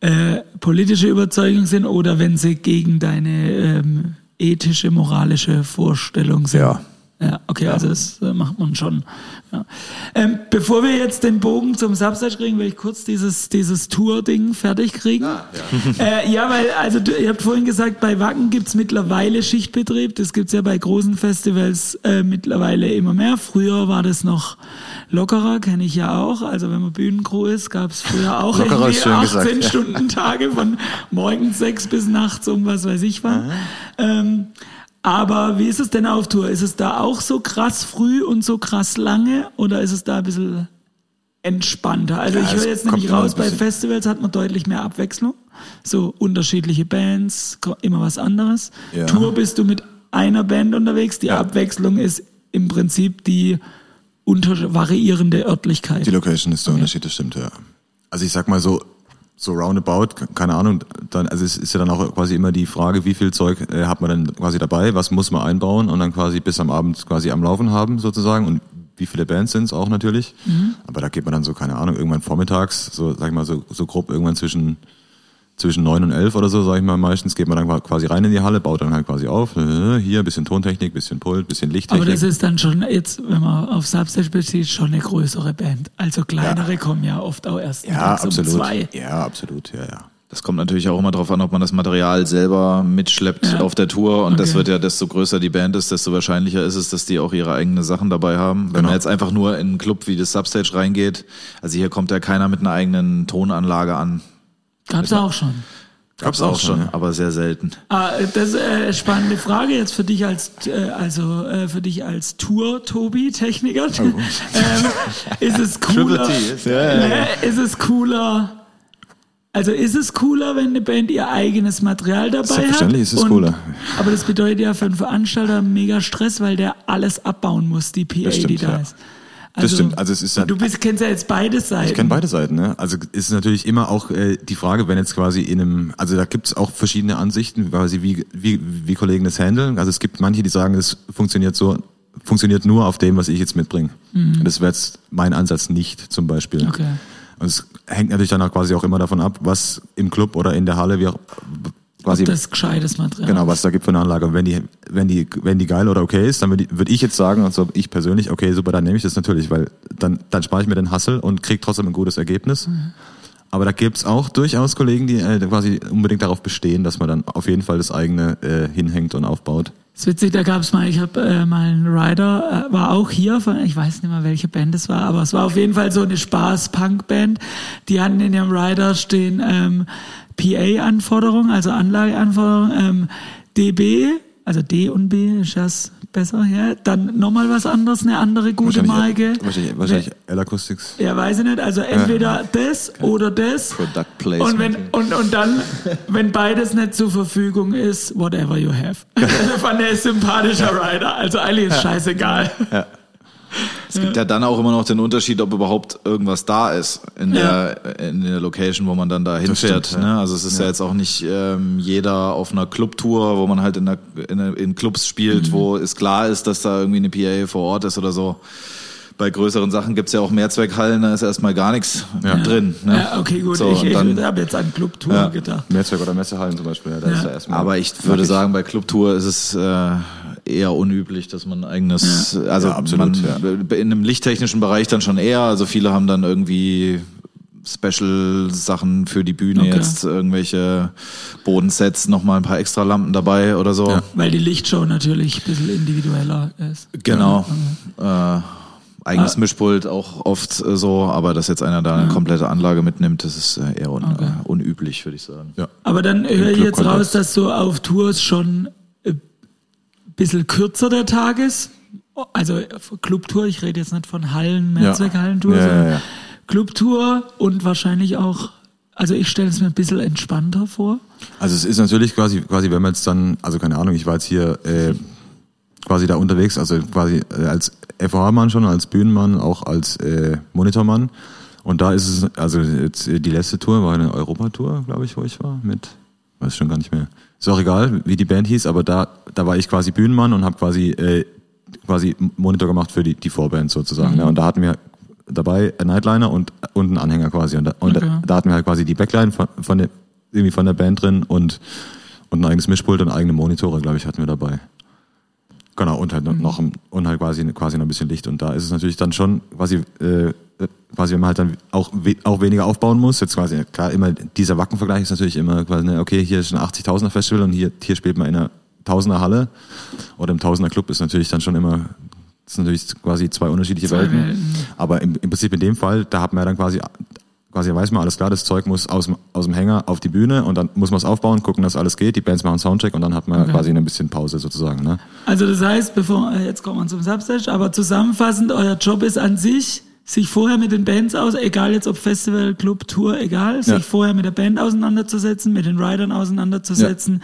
äh, politische Überzeugung sind oder wenn sie gegen deine ähm, ethische, moralische Vorstellung sind. Ja. Ja, okay, also das äh, macht man schon. Ja. Ähm, bevor wir jetzt den Bogen zum Substage kriegen, will ich kurz dieses, dieses Tour-Ding fertig kriegen. ja. Äh, ja, weil, also du, ihr habt vorhin gesagt, bei Wacken gibt's mittlerweile Schichtbetrieb. Das gibt's ja bei großen Festivals äh, mittlerweile immer mehr. Früher war das noch lockerer, kenne ich ja auch. Also wenn man Bühnencrew ist, gab's früher auch Lockerer irgendwie ist schön 18 gesagt, ja. Stunden Tage von morgens sechs bis nachts um was weiß ich wann. Aber wie ist es denn auf Tour? Ist es da auch so krass früh und so krass lange oder ist es da ein bisschen entspannter? Also Ja, ich höre jetzt nämlich raus, bei Festivals hat man deutlich mehr Abwechslung. So unterschiedliche Bands, immer was anderes. Ja. Tour bist du mit einer Band unterwegs. Die Ja. Abwechslung ist im Prinzip die unter variierende Örtlichkeit. Die Location ist der Unterschied, das stimmt, ja. Also ich sag mal so, so roundabout, keine Ahnung, dann, also es ist ja dann auch quasi immer die Frage, wie viel Zeug äh, hat man dann quasi dabei, was muss man einbauen und dann quasi bis am Abend quasi am Laufen haben sozusagen und wie viele Bands sind es auch natürlich. Aber da geht man dann so, keine Ahnung, irgendwann vormittags, so sag ich mal so, so grob irgendwann zwischen zwischen neun und elf oder so, sag ich mal, meistens geht man dann quasi rein in die Halle, baut dann halt quasi auf, äh, hier bisschen Tontechnik, bisschen Pult, bisschen Lichttechnik. Aber das ist dann schon jetzt, wenn man auf Substage bezieht, schon eine größere Band. Also kleinere kommen ja oft auch erst ja, mittags um absolut. zwei. Ja, absolut, ja, ja. Das kommt natürlich auch immer darauf an, ob man das Material selber mitschleppt Ja. auf der Tour. Und das Okay. wird ja, desto größer die Band ist, desto wahrscheinlicher ist es, dass die auch ihre eigenen Sachen dabei haben. Wenn Genau. man jetzt einfach nur in einen Club wie das Substage reingeht, also hier kommt ja keiner mit einer eigenen Tonanlage an. Gab's auch schon. Gab's auch schon, aber sehr selten. Ah, das ist eine spannende Frage jetzt für dich als äh, also äh, für dich als Tour Tobi Techniker. ähm, ist es cooler? Ne, ist es cooler? Also ist es cooler, wenn eine Band ihr eigenes Material dabei hat? Selbstverständlich ist es Und- cooler. Aber das bedeutet ja für einen Veranstalter mega Stress, weil der alles abbauen muss, die PA, stimmt, die da ja. Ist. Das stimmt. Also es ist du bist, kennst ja jetzt beide Seiten. Ich kenne beide Seiten, ne? Also ist natürlich immer auch äh, die Frage, wenn jetzt quasi in einem, also da gibt's auch verschiedene Ansichten, quasi wie, wie, wie Kollegen das handeln. Also es gibt manche, die sagen, es funktioniert so, funktioniert nur auf dem, was ich jetzt mitbringe. Das wäre jetzt mein Ansatz nicht, zum Beispiel. Mhm. Okay. Und es hängt natürlich dann auch quasi auch immer davon ab, was im Club oder in der Halle wie auch quasi Das ist gescheites Material. Genau, was da gibt für eine Anlage. Und wenn die, wenn die, wenn die geil oder okay ist, dann würde ich, würd ich jetzt sagen, also ich persönlich, okay, super, dann nehme ich das natürlich, weil dann, dann spare ich mir den Hassel und kriege trotzdem ein gutes Ergebnis. Aber da gibt's auch durchaus Kollegen, die äh, quasi unbedingt darauf bestehen, dass man dann auf jeden Fall das eigene äh, hinhängt und aufbaut. Das ist witzig, da gab's mal, ich habe äh, mal einen Rider, äh, war auch hier, von, ich weiß nicht mehr, welche Band es war, aber es war auf jeden Fall so eine Spaß-Punk-Band. Die hatten in ihrem Rider stehen ähm, PA-Anforderungen, also Anlageanforderungen, ähm, DB, also D und B ist das besser, ja. Dann nochmal was anderes, eine andere gute Marke. Wahrscheinlich, wahrscheinlich L-Acoustics. Ja, weiß ich nicht. Also entweder das oder das. Product Placement. Und wenn und, und dann, wenn beides nicht zur Verfügung ist, whatever you have. Also fand er sympathischer Rider. Also eigentlich ist scheißegal. Es gibt ja dann auch immer noch den Unterschied, ob überhaupt irgendwas da ist in der in der Location, wo man dann da hinfährt. stimmt, ne? Also es ist ja. jetzt auch nicht ähm, jeder auf einer Clubtour, wo man halt in, der, in, in Clubs spielt, wo es klar ist, dass da irgendwie eine PA vor Ort ist oder so. bei größeren Sachen gibt's ja auch Mehrzweckhallen, da ist erstmal gar nichts drin. Ne? Ja, okay, gut. So, ich ich habe jetzt an Clubtour Ja. gedacht. Mehrzweck- oder Messehallen zum Beispiel, ja, da ist ja erstmal. Aber ich würde sagen, bei Clubtour ist es äh, eher unüblich, dass man ein eigenes, also Ja, absolut, man, in einem lichttechnischen Bereich dann schon eher. Also viele haben dann irgendwie Special-Sachen für die Bühne Okay. jetzt, irgendwelche Bodensets, nochmal ein paar extra Lampen dabei oder so. Ja. Weil die Lichtshow natürlich ein bisschen individueller ist. Genau. Äh, eigenes Ah. Mischpult auch oft äh, so, aber dass jetzt einer da eine komplette Anlage mitnimmt, das ist äh, eher un Okay. äh, unüblich, würde ich sagen. Ja. Aber dann höre ich jetzt raus, dass so auf Tours schon bisschen kürzer der Tag ist. Also Clubtour, ich rede jetzt nicht von Hallen, Mehrzweckhallentour, Ja, ja, sondern ja. Clubtour und wahrscheinlich auch, also ich stelle es mir ein bisschen entspannter vor. Also es ist natürlich quasi, quasi, wenn man jetzt dann, also keine Ahnung, ich war jetzt hier äh, quasi da unterwegs, also quasi äh, als FOH-Mann schon, als Bühnenmann, auch als äh, Monitormann. Und da ist es, also jetzt die letzte Tour war eine Europatour, glaube ich, wo ich war, mit, weiß schon gar nicht mehr. Ist auch egal, wie die Band hieß, aber da, da war ich quasi Bühnenmann und habe quasi, äh, quasi Monitor gemacht für die, die Vorband sozusagen. Ne? Und da hatten wir dabei einen Nightliner und, und einen Anhänger quasi. Und, da, und Okay. da, da hatten wir halt quasi die Backline von, von der, irgendwie von der Band drin und, und ein eigenes Mischpult und eigene Monitore, glaube ich, hatten wir dabei. Genau, und halt noch ein- und halt quasi, quasi noch ein bisschen Licht. Und da ist es natürlich dann schon quasi, äh, quasi, wenn man halt dann auch, we auch weniger aufbauen muss. Jetzt quasi, klar, immer dieser Wackenvergleich ist natürlich immer quasi, ne, okay, hier ist ein 80.000er Festival und hier, hier spielt man in einer Tausender Halle oder im Tausender Club ist natürlich dann schon immer, das sind natürlich quasi zwei unterschiedliche Zwei Welten. Welten. Aber im, im Prinzip in dem Fall, da hat man ja dann quasi, quasi weiß man alles klar, das Zeug muss aus, dem- aus dem Hänger auf die Bühne und dann muss man es aufbauen, gucken, dass alles geht, die Bands machen Soundcheck und dann hat man Okay. quasi ein bisschen Pause sozusagen, ne? Also das heißt, bevor, äh, jetzt kommt man zum Substage, aber zusammenfassend, euer Job ist an sich, sich vorher mit den Bands aus, egal jetzt ob Festival, Club, Tour, egal, sich vorher mit der Band auseinanderzusetzen, mit den Riders auseinanderzusetzen,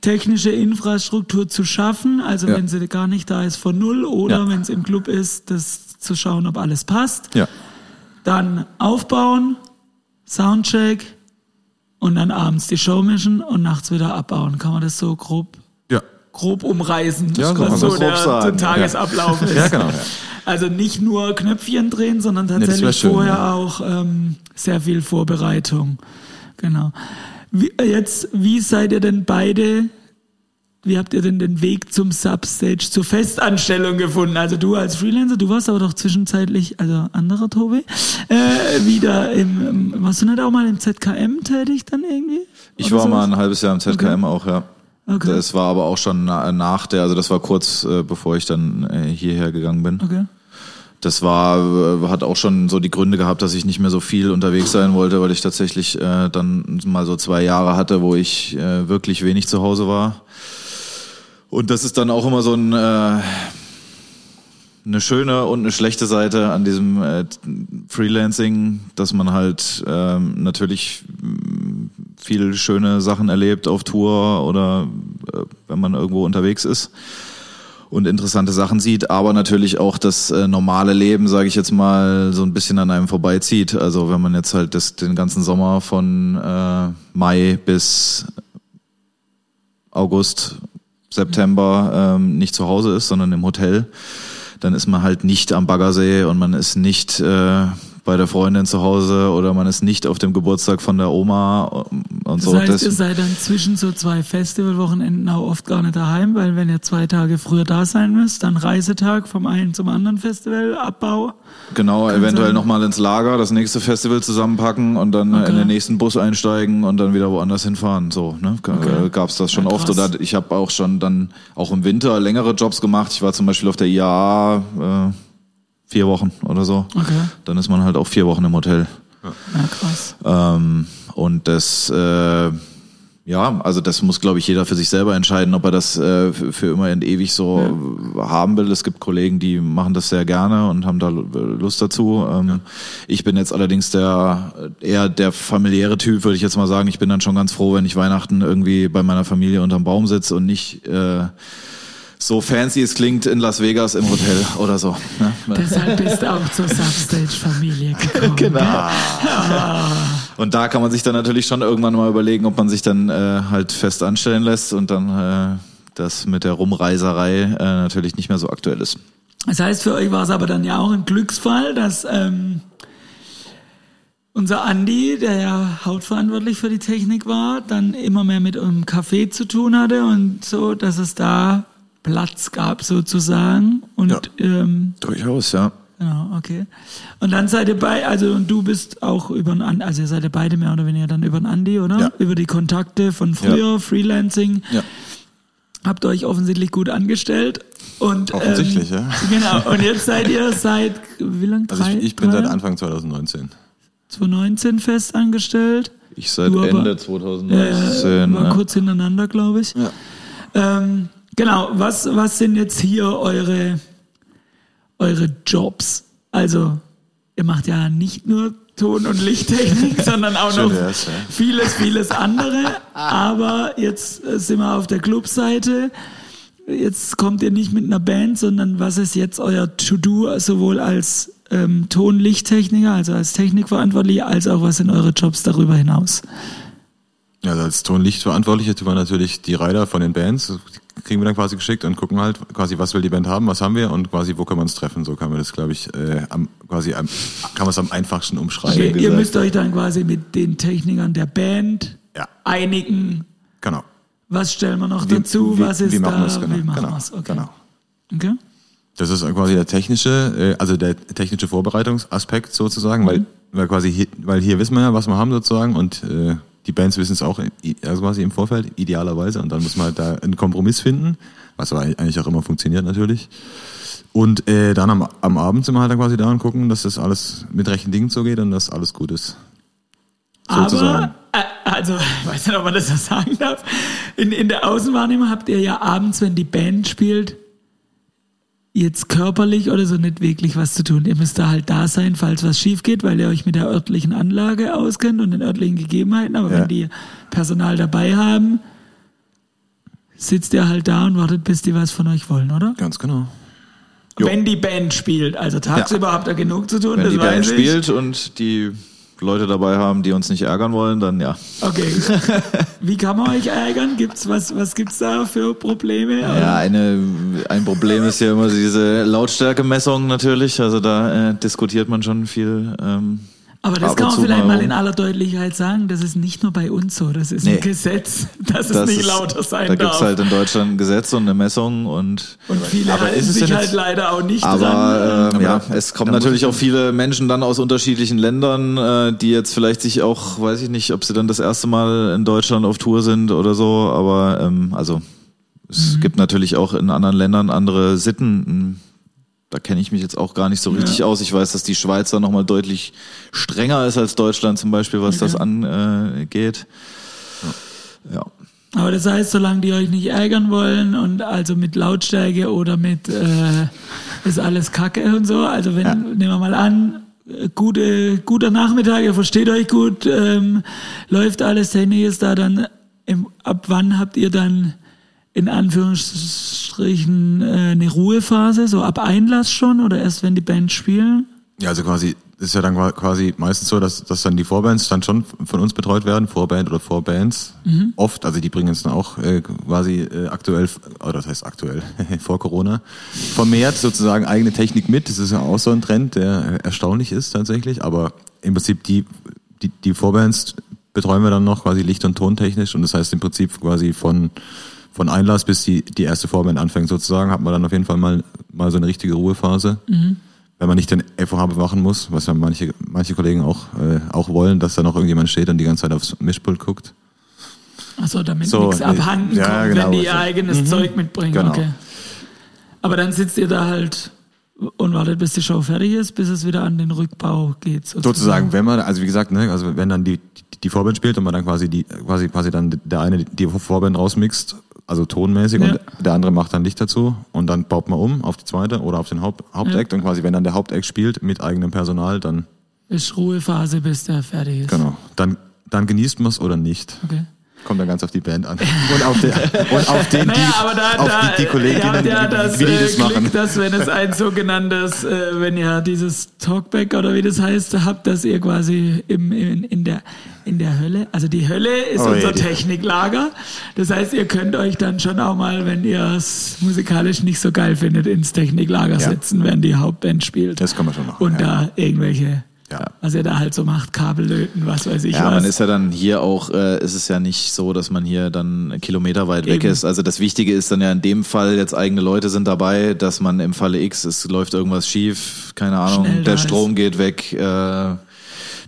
technische Infrastruktur zu schaffen, also Ja. wenn sie gar nicht da ist von null oder Ja. wenn es im Club ist, das zu schauen, ob alles passt. Ja. Dann aufbauen, Soundcheck und dann abends die Show mischen und nachts wieder abbauen. Kann man das so grob Ja. grob umreißen, Ja, was so so der, grob sagen, der Tagesablauf ist. Ja, genau, ja. Also nicht nur Knöpfchen drehen, sondern tatsächlich schön, vorher ja. auch ähm, sehr viel Vorbereitung. Genau. Wie, äh, jetzt, wie seid ihr denn beide, wie habt ihr denn den Weg zum Substage, zur Festanstellung gefunden? Also du als Freelancer, du warst aber doch zwischenzeitlich, also anderer Tobi, äh, wieder im, im, warst du nicht auch mal im ZKM tätig dann irgendwie? Ich Oder war mal sowas? ein halbes Jahr im ZKM auch, ja. Okay. Das war aber auch schon na- nach der, also das war kurz äh, bevor ich dann äh, hierher gegangen bin. Okay. Das war, äh, hat auch schon so die Gründe gehabt, dass ich nicht mehr so viel unterwegs sein wollte, weil ich tatsächlich äh, dann mal so zwei Jahre hatte, wo ich äh, wirklich wenig zu Hause war. Und das ist dann auch immer so ein, äh, eine schöne und eine schlechte Seite an diesem äh, Freelancing, dass man halt ähm, natürlich mh, viel schöne Sachen erlebt auf Tour oder äh, wenn man irgendwo unterwegs ist und interessante Sachen sieht, aber natürlich auch das äh, normale Leben, sage ich jetzt mal, so ein bisschen an einem vorbeizieht. Also wenn man jetzt halt das, den ganzen Sommer von äh, Mai bis August, September ähm, nicht zu Hause ist, sondern im Hotel, dann ist man halt nicht am Baggersee und man ist nicht äh, bei der Freundin zu Hause oder man ist nicht auf dem Geburtstag von der Oma und Das so. heißt, Das- ihr seid dann zwischen so zwei Festivalwochenenden auch oft gar nicht daheim, weil wenn ihr zwei Tage früher da sein müsst, dann Reisetag vom einen zum anderen Festival, Abbau. Genau, eventuell sein. nochmal ins Lager, das nächste Festival zusammenpacken und dann Okay. in den nächsten Bus einsteigen und dann wieder woanders hinfahren. So, ne? Okay. Äh, Gab's das schon Ja, oft. Oder ich habe auch schon dann auch im Winter längere Jobs gemacht. Ich war zum Beispiel auf der IAA äh, vier Wochen oder so. Okay. Dann ist man halt auch vier Wochen im Hotel. Ja, krass. Ähm, und das, äh, ja, also das muss, glaube ich, jeder für sich selber entscheiden, ob er das äh, für, immer und ewig so haben will. Es gibt Kollegen, die machen das sehr gerne und haben da Lu- Lust dazu. Ähm, Ich bin jetzt allerdings der eher der familiäre Typ, würde ich jetzt mal sagen. Ich bin dann schon ganz froh, wenn ich Weihnachten irgendwie bei meiner Familie unterm Baum sitze und nicht äh, so fancy es klingt in Las Vegas im Hotel oder so. Ne? Deshalb bist du auch zur Substage-Familie gekommen. Genau. Und da kann man sich dann natürlich schon irgendwann mal überlegen, ob man sich dann äh, halt fest anstellen lässt und dann äh, das mit der Rumreiserei äh, natürlich nicht mehr so aktuell ist. Das heißt, für euch war es aber dann ja auch ein Glücksfall, dass ähm, unser Andi, der ja hauptverantwortlich für die Technik war, dann immer mehr mit einem Café zu tun hatte und so, dass es da Platz gab sozusagen. Und Ja. ähm, Durchaus, ja. Genau, okay. Und dann seid ihr bei, also und du bist auch über den Andi, also ihr seid ja beide mehr oder weniger dann über den Andi, oder? Ja. Über die Kontakte von früher, Freelancing. Ja. Habt ihr euch offensichtlich gut angestellt. Und, Offensichtlich, ähm, ja. Genau, und jetzt seid ihr seit, wie lang? Also ich, ich bin drei seit? Anfang 2019. 2019 fest angestellt. Ich seit Du aber- Ende Äh, 2019. war ja. kurz hintereinander, glaube ich. Ähm, genau, was, was sind jetzt hier eure, eure Jobs? Also, ihr macht ja nicht nur Ton- und Lichttechnik, sondern auch noch wär's, ja. vieles, vieles andere. Aber jetzt äh, sind wir auf der Clubseite. Jetzt kommt ihr nicht mit einer Band, sondern was ist jetzt euer To-Do, sowohl als ähm, Ton-Lichttechniker, also als Technikverantwortlicher, als auch was sind eure Jobs darüber hinaus? Ja, also als Tonlichtverantwortliche tun wir natürlich die Rider von den Bands, kriegen wir dann quasi geschickt und gucken halt quasi, was will die Band haben, was haben wir und quasi, wo können wir uns treffen. So kann man das, glaube ich, äh, am, quasi am, kann man es am einfachsten umschreiben. Ihr gesagt. müsst euch dann quasi mit den Technikern der Band Ja, einigen. genau. Was stellen wir noch Wie- dazu? wie- was ist wie machen da? genau, wie machen genau, wir's? Okay. genau. okay. Das ist quasi der technische, äh, also der technische Vorbereitungsaspekt sozusagen, weil, weil quasi hier, weil hier wissen wir ja, was wir haben sozusagen und äh, die Bands wissen es auch also quasi im Vorfeld, idealerweise. Und dann muss man halt da einen Kompromiss finden, was aber eigentlich auch immer funktioniert natürlich. Und äh, dann am, am Abend sind wir halt dann quasi da und gucken, dass das alles mit rechten Dingen zugeht und dass alles gut ist. Sozusagen. Aber, äh, also, ich weiß nicht, ob man das so sagen darf. In, in der Außenwahrnehmung habt ihr ja abends, wenn die Band spielt, jetzt körperlich oder so nicht wirklich was zu tun. Ihr müsst da halt da sein, falls was schief geht, weil ihr euch mit der örtlichen Anlage auskennt und den örtlichen Gegebenheiten. Aber Ja. wenn die Personal dabei haben, sitzt ihr halt da und wartet, bis die was von euch wollen, oder? Ganz genau. Jo. Wenn die Band spielt. Also tagsüber habt ihr genug zu tun, Wenn das die Band ich. spielt und die Leute dabei haben, die uns nicht ärgern wollen, dann ja. Okay. Wie kann man euch ärgern? Gibt's was, was gibt's da für Probleme? Ja, eine, ein Problem ist ja immer diese Lautstärkemessung natürlich. Also da äh, diskutiert man schon viel. Ähm, Aber das kann man vielleicht mal in aller Deutlichkeit sagen. Das ist nicht nur bei uns so. Das ist Nee. ein Gesetz, dass es das nicht ist- lauter sein Da darf. gibt's halt in Deutschland ein Gesetz und eine Messung und und viele Aber halten ist es sich halt leider auch nicht aber dran. ähm, Aber ja, da- es kommen da natürlich ich- auch viele Menschen dann aus unterschiedlichen Ländern, äh, die jetzt vielleicht sich auch, weiß ich nicht, ob sie dann das erste Mal in Deutschland auf Tour sind oder so, aber ähm, also es gibt natürlich auch in anderen Ländern andere Sitten. Da kenne ich mich jetzt auch gar nicht so richtig aus. Ich weiß, dass die Schweiz da nochmal deutlich strenger ist als Deutschland zum Beispiel, was das angeht. Ja. Aber das heißt, solange die euch nicht ärgern wollen und also mit Lautstärke oder mit äh, ist alles Kacke und so. Also wenn, nehmen wir mal an, äh, gute, guter Nachmittag, ihr versteht euch gut, ähm, läuft alles, Technik ist da, dann im, ab wann habt ihr dann in Anführungsstrichen äh, eine Ruhephase, so ab Einlass schon oder erst wenn die Band spielen? Ja, also quasi, ist ja dann quasi meistens so, dass, dass dann die Vorbands dann schon von uns betreut werden, Vorband oder Vorbands. Oft, also die bringen uns dann auch äh, quasi äh, aktuell, oder das heißt aktuell, vor Corona, vermehrt sozusagen eigene Technik mit. Das ist ja auch so ein Trend, der äh, erstaunlich ist tatsächlich, aber im Prinzip die, die, die Vorbands betreuen wir dann noch quasi Licht- und Tontechnisch und das heißt im Prinzip quasi von von Einlass bis die, die erste Vorband anfängt sozusagen, hat man dann auf jeden Fall mal, mal so eine richtige Ruhephase wenn man nicht den FOH bewachen muss, was ja manche, manche Kollegen auch, äh, auch wollen, dass da noch irgendjemand steht und die ganze Zeit aufs Mischpult guckt. Achso, damit So, nichts nee. abhanden Ja, kommt, genau. wenn die ihr eigenes Zeug mitbringen. Genau. Okay. Aber dann sitzt ihr da halt und wartet, bis die Show fertig ist, bis es wieder an den Rückbau geht. Sozusagen, wenn man, also wie gesagt, ne, also wenn dann die, die Vorband spielt und man dann quasi die, quasi, quasi dann der eine die Vorband rausmixt, also tonmäßig Ja. und der andere macht dann Licht dazu und dann baut man um auf die zweite oder auf den Haupt, Hauptakt und quasi wenn dann der Hauptakt spielt mit eigenem Personal, dann, Ist Ruhephase, bis der fertig ist. genau, dann, dann genießt man es oder nicht. Okay. Kommt dann ganz auf die Band an. Und auf, den, und auf den, Naja, die, aber da, auf da, die, die Kolleginnen, ja das, wie die das machen. Glück, dass wenn es ein sogenanntes, äh, wenn ihr dieses Talkback oder wie das heißt, habt, dass ihr quasi im, in, in der in der Hölle, also die Hölle ist Oh, unser ja, Techniklager. Das heißt, ihr könnt euch dann schon auch mal, wenn ihr es musikalisch nicht so geil findet, ins Techniklager Ja. setzen, während die Hauptband spielt. Das kann man schon machen, Und da irgendwelche, Ja. was ihr da halt so macht, Kabel löten, was weiß ich Ja, was. man ist ja dann hier auch, äh, ist es ja nicht so, dass man hier dann kilometerweit weg Eben. ist. Also das Wichtige ist dann ja in dem Fall, jetzt eigene Leute sind dabei, dass man im Falle X, es läuft irgendwas schief, keine Ahnung, Schnell der ist. Strom geht weg, äh,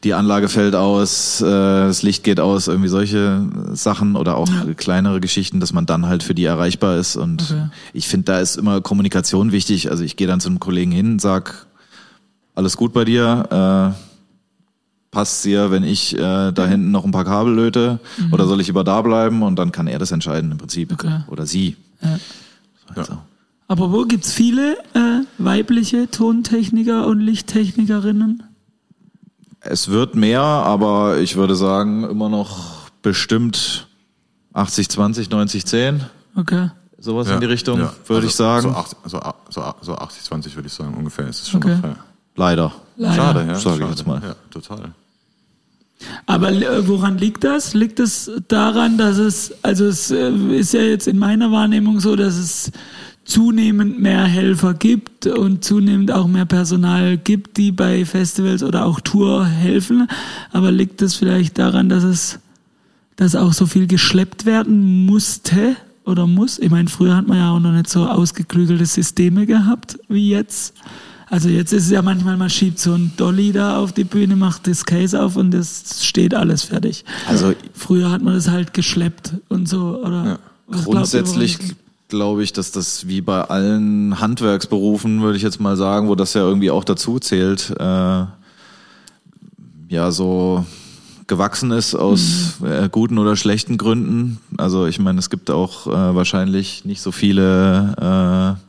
die Anlage fällt aus, äh, das Licht geht aus, irgendwie solche Sachen oder auch Ja. kleinere Geschichten, dass man dann halt für die erreichbar ist. Und Okay. ich finde, da ist immer Kommunikation wichtig. Also ich gehe dann zu einem Kollegen hin, sag, alles gut bei dir, äh, passt dir, wenn ich äh, da hinten noch ein paar Kabel löte oder soll ich lieber da bleiben und dann kann er das entscheiden im Prinzip Okay. oder sie. Ja. Also. Aber wo gibt's viele äh, weibliche Tontechniker und Lichttechnikerinnen? Es wird mehr, aber ich würde sagen immer noch bestimmt 80 20 90 10 Okay. sowas in die Richtung ja. würde Also ich sagen. So, 80, so, so, so 80, 20 würde ich sagen, ungefähr ist es schon Okay. noch. Leider. Leider. Schade, ja. Sag ich jetzt mal. Ja, total. Aber äh, woran liegt das? Liegt es daran, dass es, also es äh, ist ja jetzt in meiner Wahrnehmung so, dass es zunehmend mehr Helfer gibt und zunehmend auch mehr Personal gibt, die bei Festivals oder auch Tour helfen. Aber liegt es vielleicht daran, dass es, dass auch so viel geschleppt werden musste oder muss? Ich meine, früher hat man ja auch noch nicht so ausgeklügelte Systeme gehabt wie jetzt. Also jetzt ist es ja manchmal, man schiebt so ein Dolly da auf die Bühne, macht das Case auf und es steht alles fertig. Also Früher hat man das halt geschleppt und so, oder? Ihr, Grundsätzlich glaube ich, dass das wie bei allen Handwerksberufen, würde ich jetzt mal sagen, wo das ja irgendwie auch dazu zählt, äh, ja so gewachsen ist aus Mhm. äh, guten oder schlechten Gründen. Also ich meine, es gibt auch äh, wahrscheinlich nicht so viele äh,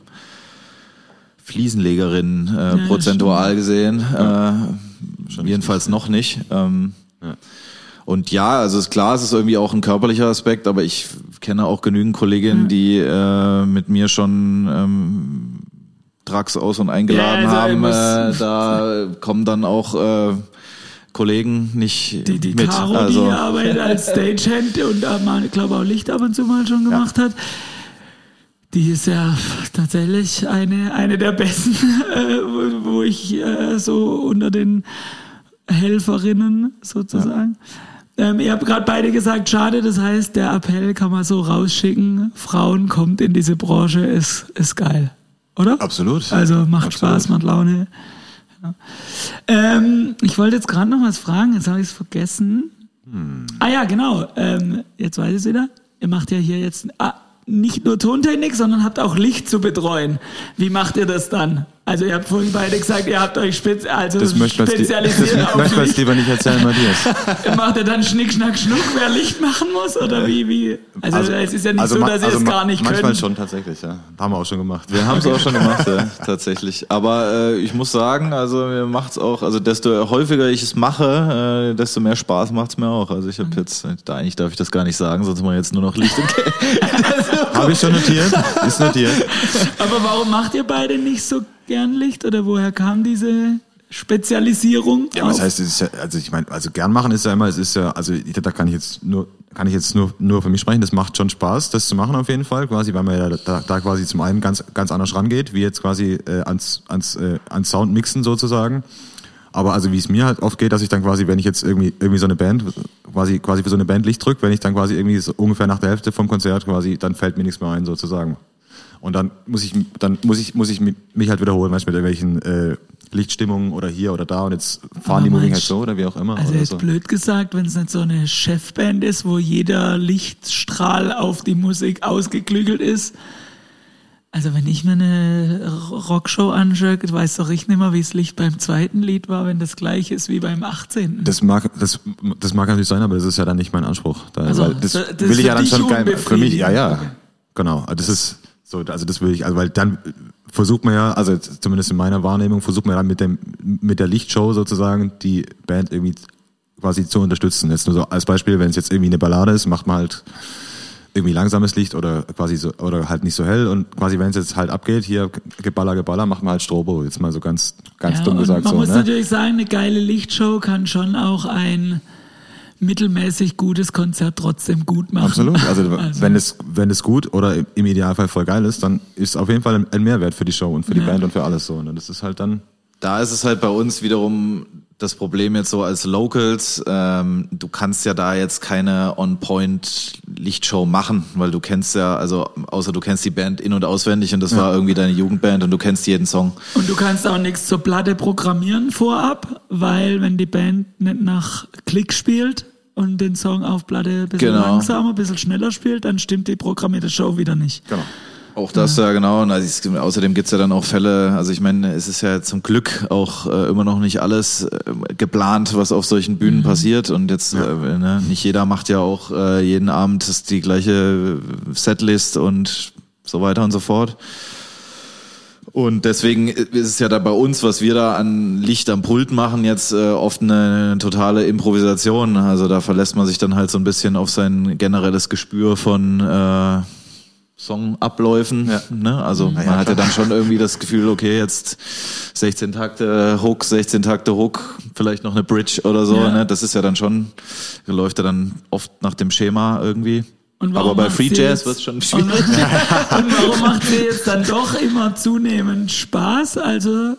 Fliesenlegerinnen äh, Ja, prozentual gesehen. Äh, jedenfalls noch nicht. Ähm, Ja. und ja, also ist klar, es ist irgendwie auch ein körperlicher Aspekt, aber ich kenne auch genügend Kolleginnen, die äh, mit mir schon ähm, Trucks aus und eingeladen Ja, also haben. Äh, da kommen dann auch äh, Kollegen nicht die, die mit. Caro, also, die Arbeit als Stagehand und da mal, ich glaube auch Licht ab und zu mal schon gemacht hat, die ist ja tatsächlich eine, eine der besten, äh, wo, wo ich äh, so unter den Helferinnen sozusagen. Ähm, ihr habt gerade beide gesagt, schade, das heißt, der Appell kann man so rausschicken, Frauen kommt in diese Branche, ist, ist geil, oder? Absolut. Also macht Absolut. Spaß, macht Laune. Ja. Ähm, ich wollte jetzt gerade noch was fragen, jetzt habe ich es vergessen. Hm. Ah ja, genau. Ähm, jetzt weiß ich es wieder. Ihr macht ja hier jetzt ah, nicht nur Tontechnik, sondern habt auch Licht zu betreuen. Wie macht ihr das dann? Also ihr habt vorhin beide gesagt, ihr habt euch spez also Das das spezialisiert auf möchte man Licht. lieber nicht erzählen, Matthias. Macht ihr dann Schnick, Schnack, Schnuck, wer Licht machen muss? Oder wie? wie? Also, es ist ja nicht so, ma- dass ihr also es ma- gar nicht Manchmal könnt. schon, tatsächlich, ja. Haben wir auch schon gemacht. Wir haben es auch schon gemacht, ja, tatsächlich. Aber äh, ich muss sagen, also mir macht's auch, also desto häufiger ich es mache, äh, desto mehr Spaß macht's mir auch. Also ich habe jetzt, da eigentlich darf ich das gar nicht sagen, sonst mal jetzt nur noch Licht Ke- Habe ich schon notiert? Ist notiert. Aber warum macht ihr beide nicht so gern Licht? Oder woher kam diese Spezialisierung? Ja, was heißt, es ist ja, also ich meine, also gern machen ist ja immer, es ist ja, also ich, da kann ich jetzt nur, kann ich jetzt nur, nur für mich sprechen, das macht schon Spaß, das zu machen auf jeden Fall, quasi, weil man ja da, da quasi zum einen ganz, ganz anders rangeht, wie jetzt quasi äh, ans, ans, äh, ans Sound mixen sozusagen. Aber also wie es mir halt oft geht, dass ich dann quasi, wenn ich jetzt irgendwie irgendwie so eine Band, quasi quasi für so eine Band Licht drück, wenn ich dann quasi irgendwie so ungefähr nach der Hälfte vom Konzert quasi, dann fällt mir nichts mehr ein sozusagen. Und dann muss ich dann muss ich muss ich mi- mich halt wiederholen, manchmal mit irgendwelchen äh, Lichtstimmungen oder hier oder da und jetzt fahren Aber die Moving halt so oder wie auch immer. Also jetzt so. blöd gesagt, wenn es nicht so eine Chefband ist, wo jeder Lichtstrahl auf die Musik ausgeklügelt ist. Also wenn ich mir eine Rockshow anschaue, weiß doch ich nicht mehr, wie das Licht beim zweiten Lied war, wenn das gleiche ist wie beim 18. Das mag, das, das mag natürlich sein, aber das ist ja dann nicht mein Anspruch. Da, Also, das, das will ich ja dann schon geil. Für mich, ja, ja. unbefriedigend. Genau. Also Das ist so, also das will ich, also weil dann versucht man ja, also zumindest in meiner Wahrnehmung, versucht man dann mit dem, mit der Lichtshow sozusagen die Band irgendwie quasi zu unterstützen. Jetzt nur so als Beispiel, wenn es jetzt irgendwie eine Ballade ist, macht man halt irgendwie langsames Licht oder quasi so oder halt nicht so hell und quasi wenn es jetzt halt abgeht, hier Geballer, Geballer, macht man halt Strobo. Jetzt mal so ganz ganz Ja, dumm gesagt man so. muss Ne? natürlich sagen, eine geile Lichtshow kann schon auch ein mittelmäßig gutes Konzert trotzdem gut machen. Absolut. Also, Also- wenn es wenn es gut oder im- Idealfall voll geil ist, dann ist auf jeden Fall ein- Mehrwert für die Show und für die Ja. Band und für alles so. Und das ist halt dann Da ist es halt bei uns wiederum das Problem jetzt so als Locals, ähm, du kannst ja da jetzt keine On-Point-Lichtshow machen, weil du kennst ja, also außer du kennst die Band in- und auswendig und das war irgendwie deine Jugendband und du kennst jeden Song. Und du kannst auch nichts zur Platte programmieren vorab, weil wenn die Band nicht nach Klick spielt und den Song auf Platte ein bisschen Genau. langsamer, ein bisschen schneller spielt, dann stimmt die programmierte Show wieder nicht. genau. Auch das ja genau. Und also es, außerdem gibt's ja dann auch Fälle, also ich meine, es ist ja zum Glück auch äh, immer noch nicht alles äh, geplant, was auf solchen Bühnen passiert. Und jetzt, äh, ne, nicht jeder macht ja auch äh, jeden Abend das- die gleiche Setlist und so weiter und so fort. Und deswegen ist es ja da bei uns, was wir da an Licht am Pult machen, jetzt äh, oft eine, totale Improvisation. Also da verlässt man sich dann halt so ein bisschen auf sein generelles Gespür von äh, Songabläufen. Ne? Also man hat ja dann schon irgendwie das Gefühl, okay, jetzt 16 Takte Hook, 16 Takte Hook, vielleicht noch eine Bridge oder so. Ja. Ne? Das ist ja dann schon, läuft ja dann oft nach dem Schema irgendwie. Und Aber warum bei macht Free Jazz jetzt- wird's schon Und, schwierig. und warum macht sie jetzt dann doch immer zunehmend Spaß? Also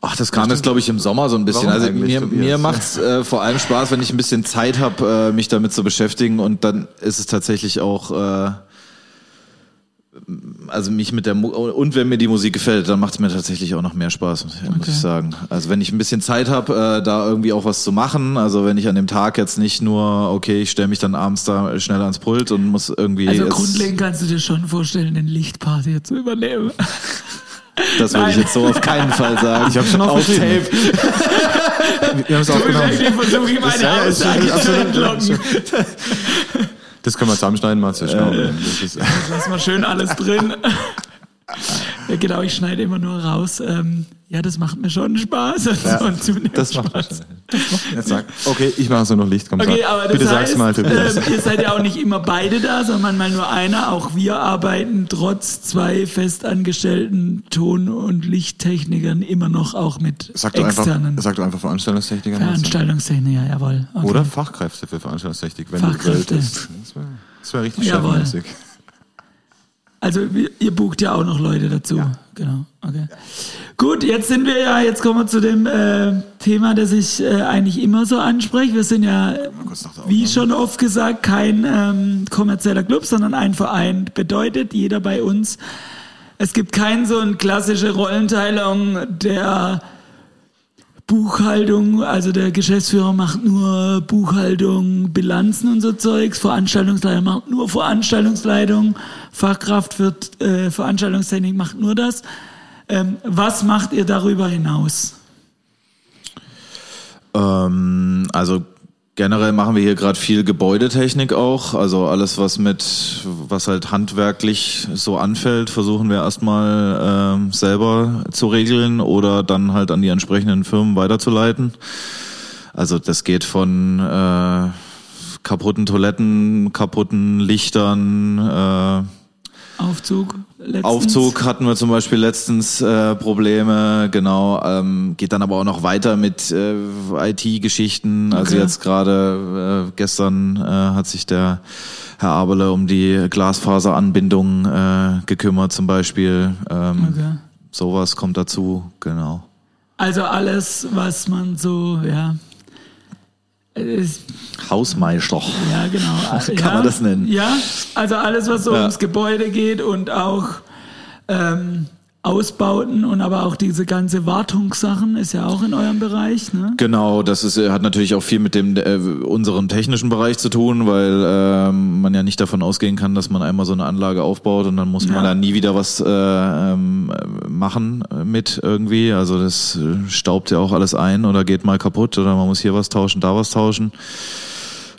Ach, das kam jetzt, glaube ich, im Sommer so ein bisschen. Warum also mir, mir macht's äh, vor allem Spaß, wenn ich ein bisschen Zeit habe, äh, mich damit zu beschäftigen und dann ist es tatsächlich auch, äh, also mich mit der Mu und wenn mir die Musik gefällt, dann macht es mir tatsächlich auch noch mehr Spaß, muss Okay. ich sagen. Also wenn ich ein bisschen Zeit habe, äh, da irgendwie auch was zu machen, also wenn ich an dem Tag jetzt nicht nur, okay, ich stelle mich dann abends da schnell ans Pult und muss irgendwie Also grundlegend kannst du dir schon vorstellen, den Lichtpart hier zu übernehmen. das würde ich jetzt so auf keinen Fall sagen. Ich habe schon auf. Tape. Wir haben es aufgenommen. Ich versuche ihm eine Ja, ja, ist- Aussage zu entlocken. Das können wir zusammenschneiden, mal. Das ist, Lass mal schön alles drin. Ja, genau, ich schneide immer nur raus. Ähm, ja, das macht mir schon Spaß. Und zunehmend Das macht Spaß. jetzt sag, okay, ich mache so noch Licht. Komm, Okay, sag. aber das Bitte heißt, sag's mal, Tobias. ähm, ihr seid ja auch nicht immer beide da, sondern manchmal nur einer. Auch wir arbeiten trotz zwei festangestellten Ton- und Lichttechnikern immer noch auch mit Sag einfach, externen sag doch einfach Veranstaltungstechniker. Veranstaltungstechniker. Jawohl. Okay. Oder Fachkräfte für Veranstaltungstechnik, wenn Fachkräfte. du willst. Das wäre das wär richtig Jawohl. Also ihr bucht ja auch noch Leute dazu. Genau. Okay. Gut, jetzt sind wir ja, jetzt kommen wir zu dem äh, Thema, das ich äh, eigentlich immer so anspreche. Wir sind ja, wie schon oft gesagt, kein ähm, kommerzieller Club, sondern ein Verein. Bedeutet, jeder bei uns, es gibt keine so eine klassische Rollenteilung der Buchhaltung, also der Geschäftsführer macht nur Buchhaltung, Bilanzen und so Zeugs, Veranstaltungsleiter macht nur Veranstaltungsleitung, Fachkraft für äh, Veranstaltungstechnik macht nur das. Ähm, was macht ihr darüber hinaus? Ähm, also generell machen wir hier gerade viel Gebäudetechnik auch. Also alles, was mit, was halt handwerklich so anfällt, versuchen wir erstmal ähm, selber zu regeln oder dann halt an die entsprechenden Firmen weiterzuleiten. Also das geht von äh, kaputten Toiletten, kaputten Lichtern, äh, Aufzug? Letztens? Aufzug hatten wir zum Beispiel letztens äh, Probleme, genau. Ähm, geht dann aber auch noch weiter mit äh, IT-Geschichten. Also Okay. jetzt gerade äh, gestern äh, hat sich der Herr Abele um die Glasfaseranbindung äh, gekümmert zum Beispiel. Ähm, Okay. Sowas kommt dazu, genau. Also alles, was man so, ja. Ist, Hausmeister. ja, genau. Kann ja, man das nennen? Ja, also alles, was so Ja. ums Gebäude geht und auch ähm, Ausbauten und aber auch diese ganze Wartungssachen ist ja auch in eurem Bereich, ne? Genau, das ist, äh, hat natürlich auch viel mit dem äh, unserem technischen Bereich zu tun, weil ähm, man ja nicht davon ausgehen kann, dass man einmal so eine Anlage aufbaut und dann muss man Ja. da nie wieder was äh, ähm, machen äh, mit irgendwie. Also das äh, staubt ja auch alles ein oder geht mal kaputt oder man muss hier was tauschen, da was tauschen.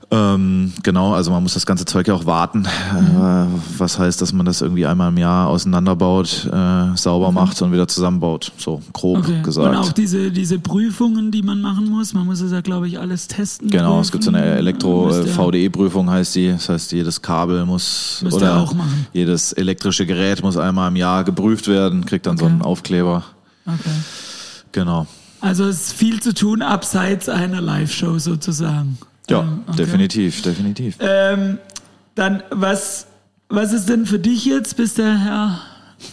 Ähm, genau, also man muss das ganze Zeug ja auch warten. Mhm. Äh, was heißt, dass man das irgendwie einmal im Jahr auseinanderbaut, äh, sauber macht und wieder zusammenbaut. So grob Okay. gesagt. Und auch diese, diese Prüfungen, die man machen muss, man muss es ja, glaube ich, alles testen. Genau, es gibt so eine prüfen. Elektro-VDE-Prüfung heißt die. Das heißt, jedes Kabel muss Müsst oder auch machen. jedes elektrische Gerät muss einmal im Jahr geprüft werden, kriegt dann so Okay. einen Aufkleber. Okay. Genau. Also es ist viel zu tun abseits einer Live-Show sozusagen. Ja, Ähm, okay. definitiv, definitiv. Ähm, dann, was, was ist denn für dich jetzt, bis der Herr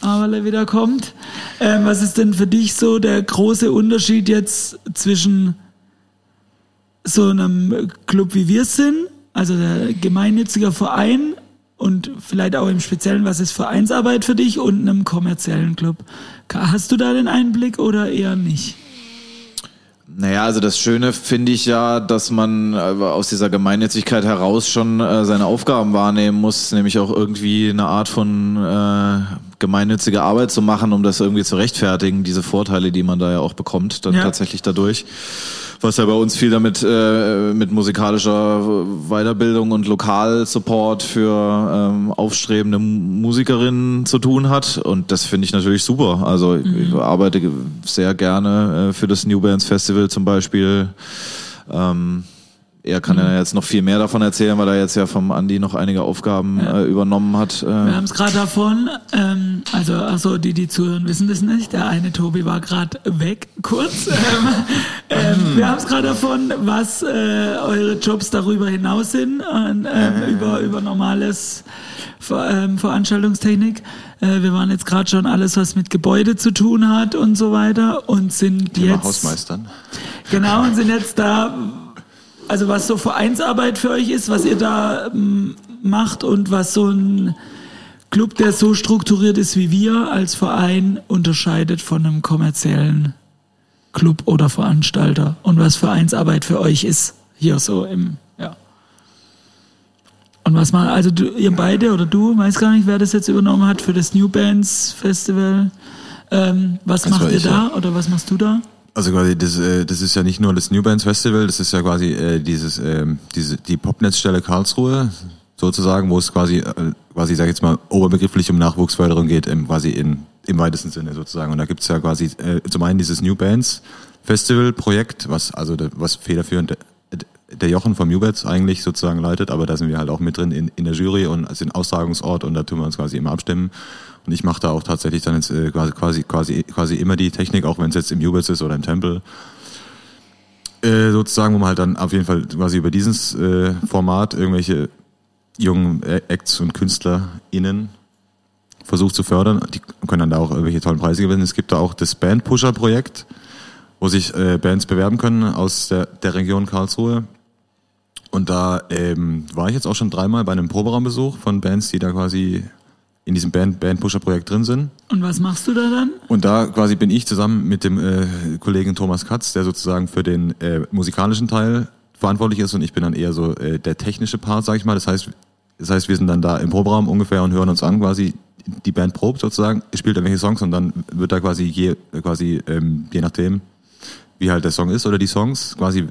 Aberle wieder kommt? Ähm, was ist denn für dich so der große Unterschied jetzt zwischen so einem Club wie wir sind, also der gemeinnütziger Verein und vielleicht auch im Speziellen, was ist Vereinsarbeit für dich und einem kommerziellen Club? Hast du da den Einblick oder eher nicht? Naja, also das Schöne finde ich ja, dass man äh, aus dieser Gemeinnützigkeit heraus schon äh, seine Aufgaben wahrnehmen muss, nämlich auch irgendwie eine Art von äh, gemeinnützige Arbeit zu machen, um das irgendwie zu rechtfertigen, diese Vorteile, die man da ja auch bekommt, dann Ja. tatsächlich dadurch. Was ja bei uns viel damit äh, mit musikalischer Weiterbildung und Lokalsupport für ähm, aufstrebende Musikerinnen zu tun hat. Und das finde ich natürlich super. Also ich arbeite sehr gerne äh, für das New Bands Festival zum Beispiel. Ähm, er kann ja jetzt noch viel mehr davon erzählen, weil er jetzt ja vom Andi noch einige Aufgaben äh, übernommen hat. Äh, Wir haben es gerade davon, ähm, also achso, die, die zuhören, wissen das nicht. Der eine Tobi war gerade weg, kurz. Ähm, ähm, wir haben es gerade davon, was äh, eure Jobs darüber hinaus sind, und, ähm, über, über normales Ver, ähm, Veranstaltungstechnik. Äh, wir waren jetzt gerade schon alles, was mit Gebäude zu tun hat und so weiter und sind Thema jetzt Hausmeistern. Genau, und sind jetzt da, also was so Vereinsarbeit für euch ist, was ihr da ähm, macht und was so ein Club, der so strukturiert ist wie wir als Verein, unterscheidet von einem kommerziellen Club oder Veranstalter und was Vereinsarbeit für euch ist, hier so im, ja. Und was man, also du, ihr beide oder du, weiß gar nicht, wer das jetzt übernommen hat für das New Bands Festival. Ähm, was Das macht ihr da ja. oder was machst du da? Also quasi das, äh, das ist ja nicht nur das New Bands Festival, das ist ja quasi äh, dieses ähm, diese die Popnetzstelle Karlsruhe sozusagen, wo es quasi äh, quasi sag ich jetzt mal oberbegrifflich um Nachwuchsförderung geht, im, quasi in im weitesten Sinne sozusagen. Und da gibt's ja quasi äh, zum einen dieses New Bands Festival Projekt, was also was federführend der, Jochen vom New Bands eigentlich sozusagen leitet, aber da sind wir halt auch mit drin in, in der Jury und sind Austragungsort und da tun wir uns quasi immer abstimmen. Und ich mache da auch tatsächlich dann jetzt äh, quasi, quasi, quasi, immer die Technik, auch wenn es jetzt im Jubels ist oder im Tempel. Äh, sozusagen, wo man halt dann auf jeden Fall quasi über dieses äh, Format irgendwelche jungen Acts und KünstlerInnen versucht zu fördern. Die können dann da auch irgendwelche tollen Preise gewinnen. Es gibt da auch das Band Pusher Projekt, wo sich äh, Bands bewerben können aus der, der Region Karlsruhe. Und da ähm, war ich jetzt auch schon dreimal bei einem Proberaumbesuch von Bands, die da quasi in diesem Band, Band Pusher Projekt drin sind. Und was machst du da dann? Und da quasi bin ich zusammen mit dem äh, Kollegen Thomas Katz, der sozusagen für den äh, musikalischen Teil verantwortlich ist und ich bin dann eher so äh, der technische Part, sag ich mal. Das heißt, das heißt, wir sind dann da im Proberaum ungefähr und hören uns an, quasi die Band probt sozusagen, spielt irgendwelche Songs und dann wird da quasi je, quasi ähm, je nachdem, wie halt der Song ist oder die Songs, quasi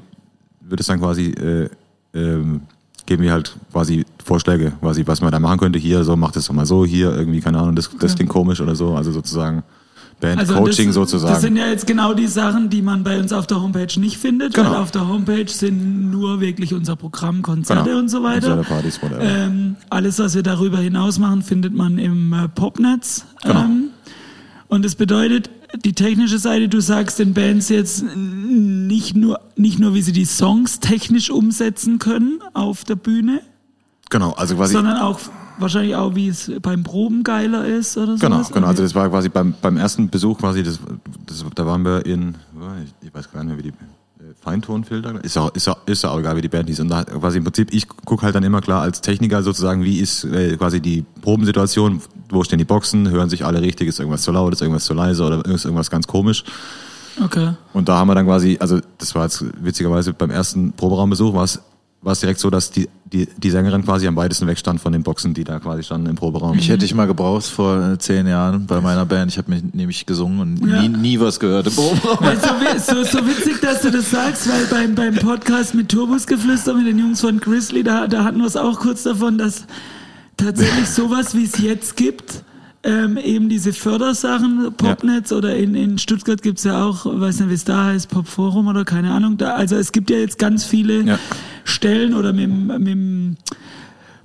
wird es dann quasi äh, ähm, geben wir halt quasi Vorschläge, quasi was man da machen könnte. Hier, so macht es doch mal so, hier irgendwie, keine Ahnung, das, das klingt komisch oder so. Also sozusagen Band-Coaching das, sozusagen. Das sind ja jetzt genau die Sachen, die man bei uns auf der Homepage nicht findet, Genau. weil auf der Homepage sind nur wirklich unser Programm, Konzerte Genau. und so weiter. Partys, whatever. Ähm, alles, was wir darüber hinaus machen, findet man im äh, Popnetz. Genau. Ähm, und das bedeutet, die technische Seite, du sagst den Bands jetzt nicht nur, nicht nur, wie sie die Songs technisch umsetzen können auf der Bühne, genau, also quasi. sondern auch wahrscheinlich auch, wie es beim Proben geiler ist oder so. Genau, genau. Also das war quasi beim, beim ersten Besuch quasi, das, das, da waren wir in, ich weiß gar nicht mehr, wie die Feintonfilter, ist ja, ist ja, ist auch egal, wie die Band hieß. Und da quasi im Prinzip, ich gucke halt dann immer klar als Techniker sozusagen, wie ist äh, quasi die Probensituation, wo stehen die Boxen, hören sich alle richtig, ist irgendwas zu laut, ist irgendwas zu leise oder ist irgendwas ganz komisch. Okay. Und da haben wir dann quasi, also das war jetzt witzigerweise beim ersten Proberaumbesuch, war es war es direkt so, dass die, die, die Sängerin quasi am weitesten weg stand von den Boxen, die da quasi standen im Proberaum. Ich hätte dich mal gebraucht vor äh, zehn Jahren bei meiner Band. Ich habe mich nämlich gesungen und Ja. nie, nie was gehört im Proberaum. Weil so, so, so witzig, dass du das sagst, weil beim, beim Podcast mit Turbusgeflüster mit den Jungs von Grizzly, da, da hatten wir es auch kurz davon, dass tatsächlich sowas, wie es jetzt gibt, ähm, eben diese Fördersachen, Popnetz oder in, in Stuttgart gibt's ja auch, weiß nicht, wie es da heißt, Popforum oder keine Ahnung. Da, also es gibt ja jetzt ganz viele Ja. Stellen oder mit, dem- mit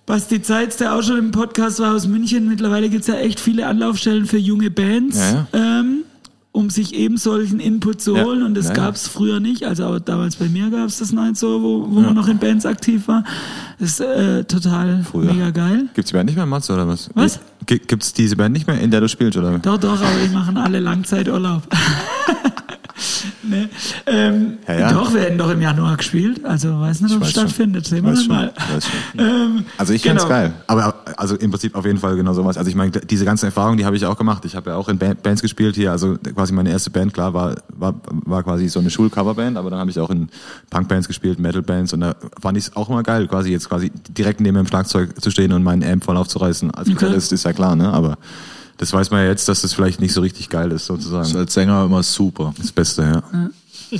Basti Zeitz, der auch schon im Podcast war aus München. Mittlerweile gibt's ja echt viele Anlaufstellen für junge Bands, Ja, Ähm, um sich eben solchen Input zu Ja, holen. Und das ja, ja. gab's früher nicht. Also auch damals bei mir gab's das nicht so, wo, wo man noch in Bands aktiv war. Das ist äh, total Früher. mega geil. Gibt's die Band nicht mehr, Mats, oder was? Was? G gibt's diese Band nicht mehr, in der du spielst, oder? Doch, doch, aber die machen alle Langzeiturlaub. ne? ähm, Ja, ja. Doch, wir hätten doch im Januar gespielt. Also weiß nicht, ob es stattfindet. Sehen wir mal. Ähm, Also ich genau. find's geil. Aber also im Prinzip auf jeden Fall genau sowas. Also ich meine, diese ganzen Erfahrungen, die habe ich auch gemacht. Ich habe ja auch in Ba- Bands gespielt hier. Also quasi meine erste Band, klar, war, war, war quasi so eine Schulcoverband, aber dann habe ich auch in Punkbands gespielt, Metalbands und da fand ich es auch immer geil, quasi jetzt quasi direkt neben dem Schlagzeug zu stehen und meinen Amp voll aufzureißen. Als Okay. Gitarrist ist ja klar, ne? Aber das weiß man ja jetzt, dass das vielleicht nicht so richtig geil ist, ist sozusagen. als Sänger immer super. Das Beste, ja. Ja,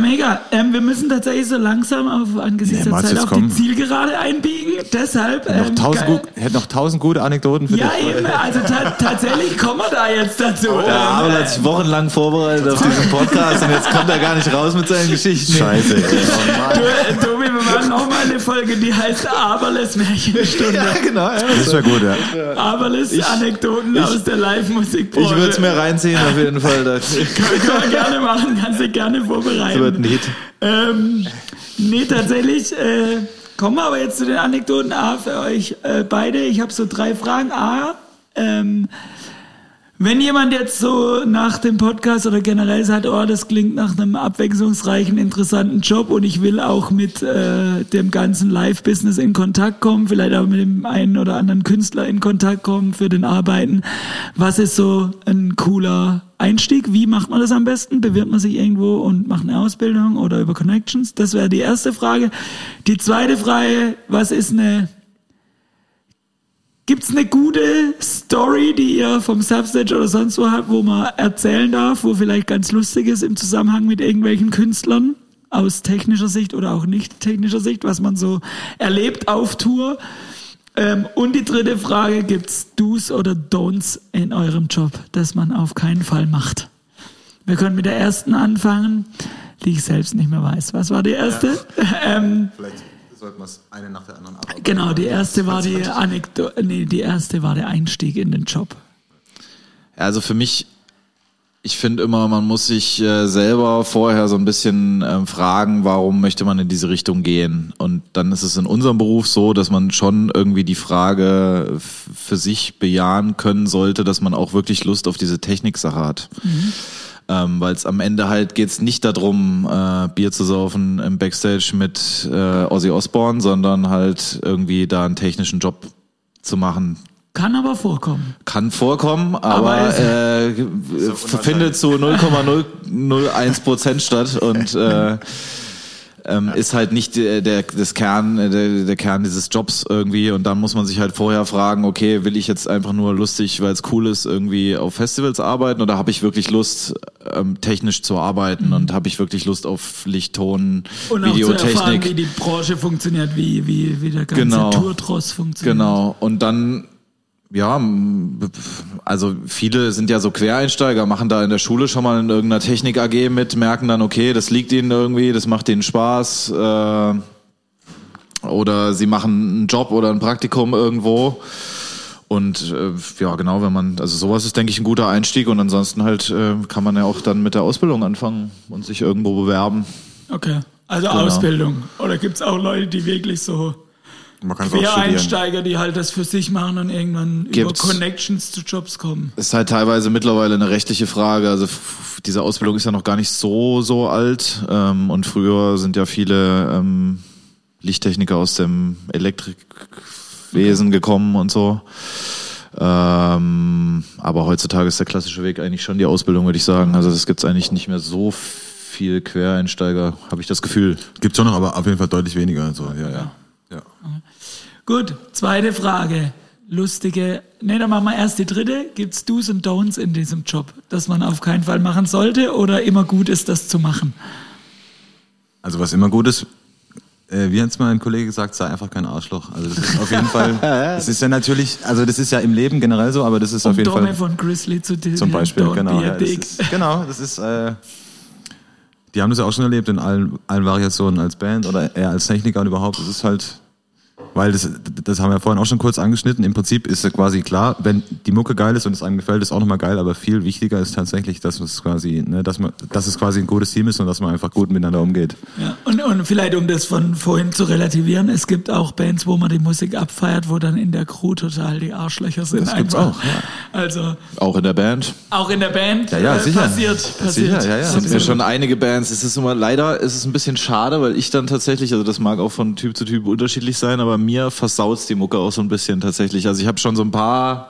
mega. Ähm, wir müssen tatsächlich so langsam auf angesichts Nee, der Zeit auf komm. die Zielgerade einbiegen. Deshalb. Noch ähm, tausend, geil. gut, hätte noch tausend gute Anekdoten für Ja, dich. eben. Also ta tatsächlich kommen wir da jetzt dazu. Der Ähm, Abel hat sich wochenlang vorbereitet auf diesen Podcast und jetzt kommt er gar nicht raus mit seinen Geschichten. Scheiße. ey. Oh. Du, äh, Tobi, wir machen noch mal eine Folge, die heißt Aberles Märchenstunde. Ja, genau. Ja. Das wäre gut, ja. Aberles Anekdoten aus der Live-Musikbranche. Ich würde es mir reinziehen auf jeden Fall. Das Können wir gerne machen, kannst du gerne vorbereiten. wird ein Hit. Ähm, nee, tatsächlich äh, kommen wir aber jetzt zu den Anekdoten A für euch äh, beide. Ich habe so drei Fragen. A, ähm, wenn jemand jetzt so nach dem Podcast oder generell sagt, oh, das klingt nach einem abwechslungsreichen, interessanten Job und ich will auch mit äh, dem ganzen Live-Business in Kontakt kommen, vielleicht auch mit dem einen oder anderen Künstler in Kontakt kommen für den Arbeiten. Was ist so ein cooler Einstieg? Wie macht man das am besten? Bewirbt man sich irgendwo und macht eine Ausbildung oder über Connections? Das wäre die erste Frage. Die zweite Frage, was ist eine Gibt's eine gute Story, die ihr vom Substage oder sonst wo habt, wo man erzählen darf, wo vielleicht ganz lustig ist im Zusammenhang mit irgendwelchen Künstlern aus technischer Sicht oder auch nicht technischer Sicht, was man so erlebt auf Tour? Ähm, und die dritte Frage, gibt's Do's oder Don'ts in eurem Job, das man auf keinen Fall macht? Wir können mit der ersten anfangen, die ich selbst nicht mehr weiß. Was war die erste? ähm, Vielleicht sollten wir es eine nach der anderen abarbeiten. Genau, die erste war die Anekdote, nee, die erste war der Einstieg in den Job. Also für mich, ich finde immer, man muss sich äh, selber vorher so ein bisschen ähm, fragen, warum möchte man in diese Richtung gehen. Und dann ist es in unserem Beruf so, dass man schon irgendwie die Frage f- für sich bejahen können sollte, dass man auch wirklich Lust auf diese Techniksache hat. Ähm, Weil es am Ende halt geht's nicht darum, äh, Bier zu saufen im Backstage mit äh, Ozzy Osbourne, sondern halt irgendwie da einen technischen Job zu machen, Kann aber vorkommen. kann vorkommen, Aber aber, äh, findet zu 0,001 Prozent statt und äh, ähm, ist halt nicht der, der, das Kern, äh, der, der Kern dieses Jobs irgendwie. Und dann muss man sich halt vorher fragen, okay, will ich jetzt einfach nur lustig, weil es cool ist, irgendwie auf Festivals arbeiten oder habe ich wirklich Lust, ähm, technisch zu arbeiten und habe ich wirklich Lust auf Licht, Ton, Mhm. Und auch zu erfahren, Videotechnik? wie die Branche funktioniert, wie, wie, wie der ganze Genau. Tourtross funktioniert. Genau. Und dann, ja, also viele sind ja so Quereinsteiger, machen da in der Schule schon mal in irgendeiner Technik AG mit, merken dann, okay, das liegt ihnen irgendwie, das macht ihnen Spaß. Äh, oder sie machen einen Job oder ein Praktikum irgendwo. Und äh, ja, genau, wenn man, also sowas ist, denke ich, ein guter Einstieg. Und ansonsten halt äh, kann man ja auch dann mit der Ausbildung anfangen und sich irgendwo bewerben. Okay. Also Genau. Ausbildung. Oder gibt's auch Leute, die wirklich so Man kann es auch studieren. Quereinsteiger, die halt das für sich machen und irgendwann Gibt's. über Connections zu Jobs kommen? ist halt teilweise mittlerweile eine rechtliche Frage. Also diese Ausbildung ist ja noch gar nicht so so alt ähm, und früher sind ja viele ähm, Lichttechniker aus dem Elektrikwesen gekommen und so. Ähm, aber heutzutage ist der klassische Weg eigentlich schon die Ausbildung, würde ich sagen. Also das gibt's eigentlich nicht mehr so viel Quereinsteiger, habe ich das Gefühl. Gibt schon noch, aber auf jeden Fall deutlich weniger. So, ja, ja. Gut, zweite Frage. Lustige, ne, dann machen wir erst die dritte. Gibt's Do's und Don'ts in diesem Job, dass man auf keinen Fall machen sollte oder immer gut ist, das zu machen? Also was immer gut ist, äh, wie hat es mal ein Kollege gesagt, sei einfach kein Arschloch. Also das ist auf jeden Fall, das ist ja natürlich, also das ist ja im Leben generell so, aber das ist Um auf jeden Dome Fall von Grizzly zu dir. zum Beispiel, Don't genau. be a Ja, das dick. ist, genau, das ist, äh, die haben das ja auch schon erlebt in allen, allen Variationen als Band oder eher als Techniker und überhaupt. Das ist halt, weil das, das haben wir vorhin auch schon kurz angeschnitten. Im Prinzip ist quasi klar, wenn die Mucke geil ist und es einem gefällt, ist auch nochmal geil, aber viel wichtiger ist tatsächlich, dass es quasi, ne, dass man, dass es quasi ein gutes Team ist und dass man einfach gut miteinander umgeht. Ja, und, und vielleicht um das von vorhin zu relativieren, es gibt auch Bands, wo man die Musik abfeiert, wo dann in der Crew total die Arschlöcher sind. Das gibt's einfach. auch, ja. Also Auch in der Band. auch in der Band Ja, ja, äh, sicher. passiert, passiert. Sicher, ja, ja. Es sind mir schon einige Bands. Es ist immer, leider ist es ein bisschen schade, weil ich dann tatsächlich, also das mag auch von Typ zu Typ unterschiedlich sein, aber mir versaut's die Mucke auch so ein bisschen tatsächlich. Also ich habe schon so ein paar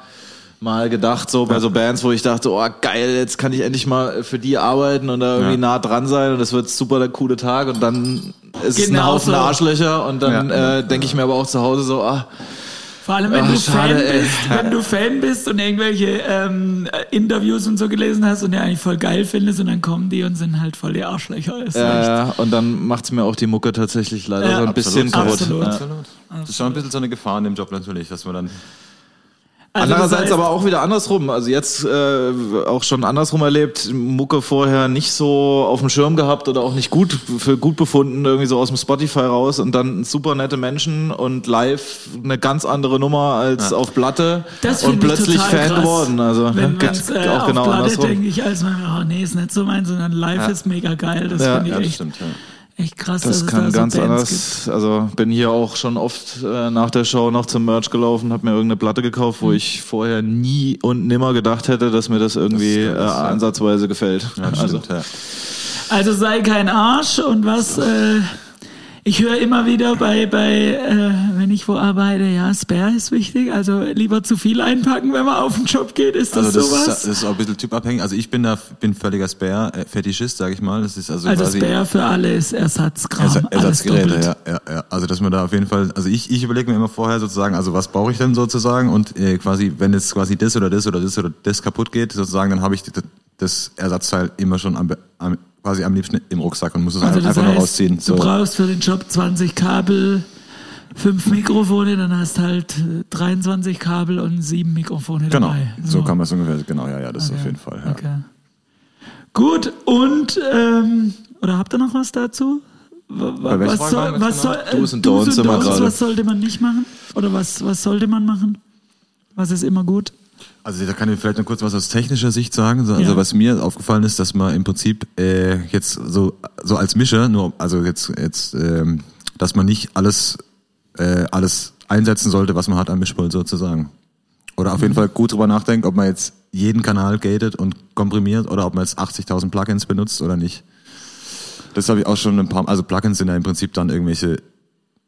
Mal gedacht, so bei so Bands, wo ich dachte, oh geil, jetzt kann ich endlich mal für die arbeiten und da irgendwie Ja. nah dran sein und das wird super der coole Tag und dann ist es ein Genau Haufen so. Arschlöcher und dann Ja. äh, denke ich mir aber auch zu Hause so, ah, Vor allem, wenn Ach, du schade, Fan bist, wenn du Fan bist und irgendwelche ähm, äh, Interviews und so gelesen hast und die eigentlich voll geil findest und dann kommen die und sind halt voll die Arschlöcher. Ist echt. äh, und dann macht's mir auch die Mucke tatsächlich leider Ja, so ein bisschen kaputt. absolut. Ja. Absolut. Das ist schon ein bisschen so eine Gefahr in dem Job natürlich, dass man dann Also das Andererseits heißt, aber auch wieder andersrum. Also jetzt äh, auch schon andersrum erlebt, Mucke vorher nicht so auf dem Schirm gehabt oder auch nicht gut für gut befunden, irgendwie so aus dem Spotify raus und dann super nette Menschen und live eine ganz andere Nummer als auf Platte Das und plötzlich Fan krass. geworden. Also wenn geht äh, auch auf genau Platte andersrum. denke ich als man, oh nee, ist nicht so meins, sondern live ist mega geil. Das Ja, finde ich ja, das echt, stimmt, ja. Echt krass, Das dass kann es da ganz so anders. Also bin hier auch schon oft äh, nach der Show noch zum Merch gelaufen, habe mir irgendeine Platte gekauft, Mhm. wo ich vorher nie und nimmer gedacht hätte, dass mir das irgendwie Das- das- äh, ansatzweise gefällt. Ja, also stimmt, ja. gibt. Also sei kein Arsch und was... Äh, ich höre immer wieder bei, bei äh, wenn ich wo arbeite, ja, Spare ist wichtig. Also lieber zu viel einpacken, wenn man auf den Job geht. Ist das, Also das, sowas? ist, das ist auch ein bisschen typabhängig. Also ich bin da bin völliger Spare-Fetischist, sage ich mal. Das ist also, also Spare für alle ist Ersatzkram. Ersa- Ersatzgeräte, ja, ja, ja. Also dass man da auf jeden Fall, also ich, ich überlege mir immer vorher sozusagen, also was brauche ich denn sozusagen und äh, quasi, wenn jetzt quasi das oder das oder das oder das kaputt geht, sozusagen, dann habe ich das, das Ersatzteil immer schon am, am quasi am liebsten im Rucksack und muss es Also einfach nur heißt, rausziehen. du brauchst für den Job 20 Kabel, fünf Mikrofone, dann hast halt äh, 23 Kabel und sieben Mikrofone Genau, dabei. so kann man es ungefähr, genau, ja, ja, das ist Okay. auf jeden Fall. Ja. Okay. Gut, und, ähm, oder habt ihr noch was dazu? Was soll, soll, genau? äh, Do's Do's was sollte man nicht machen? Oder was, was sollte man machen? Was ist immer gut? Also da kann ich vielleicht noch kurz was aus technischer Sicht sagen. So, Also Ja. was mir aufgefallen ist, dass man im Prinzip äh, jetzt so so als Mischer, nur also jetzt jetzt, ähm, dass man nicht alles äh, alles einsetzen sollte, was man hat am Mischpult sozusagen. Oder auf jeden Fall gut drüber nachdenkt, ob man jetzt jeden Kanal gatet und komprimiert oder ob man jetzt 80.000 Plugins benutzt oder nicht. Das habe ich auch schon ein paar. Also Plugins sind ja im Prinzip dann irgendwelche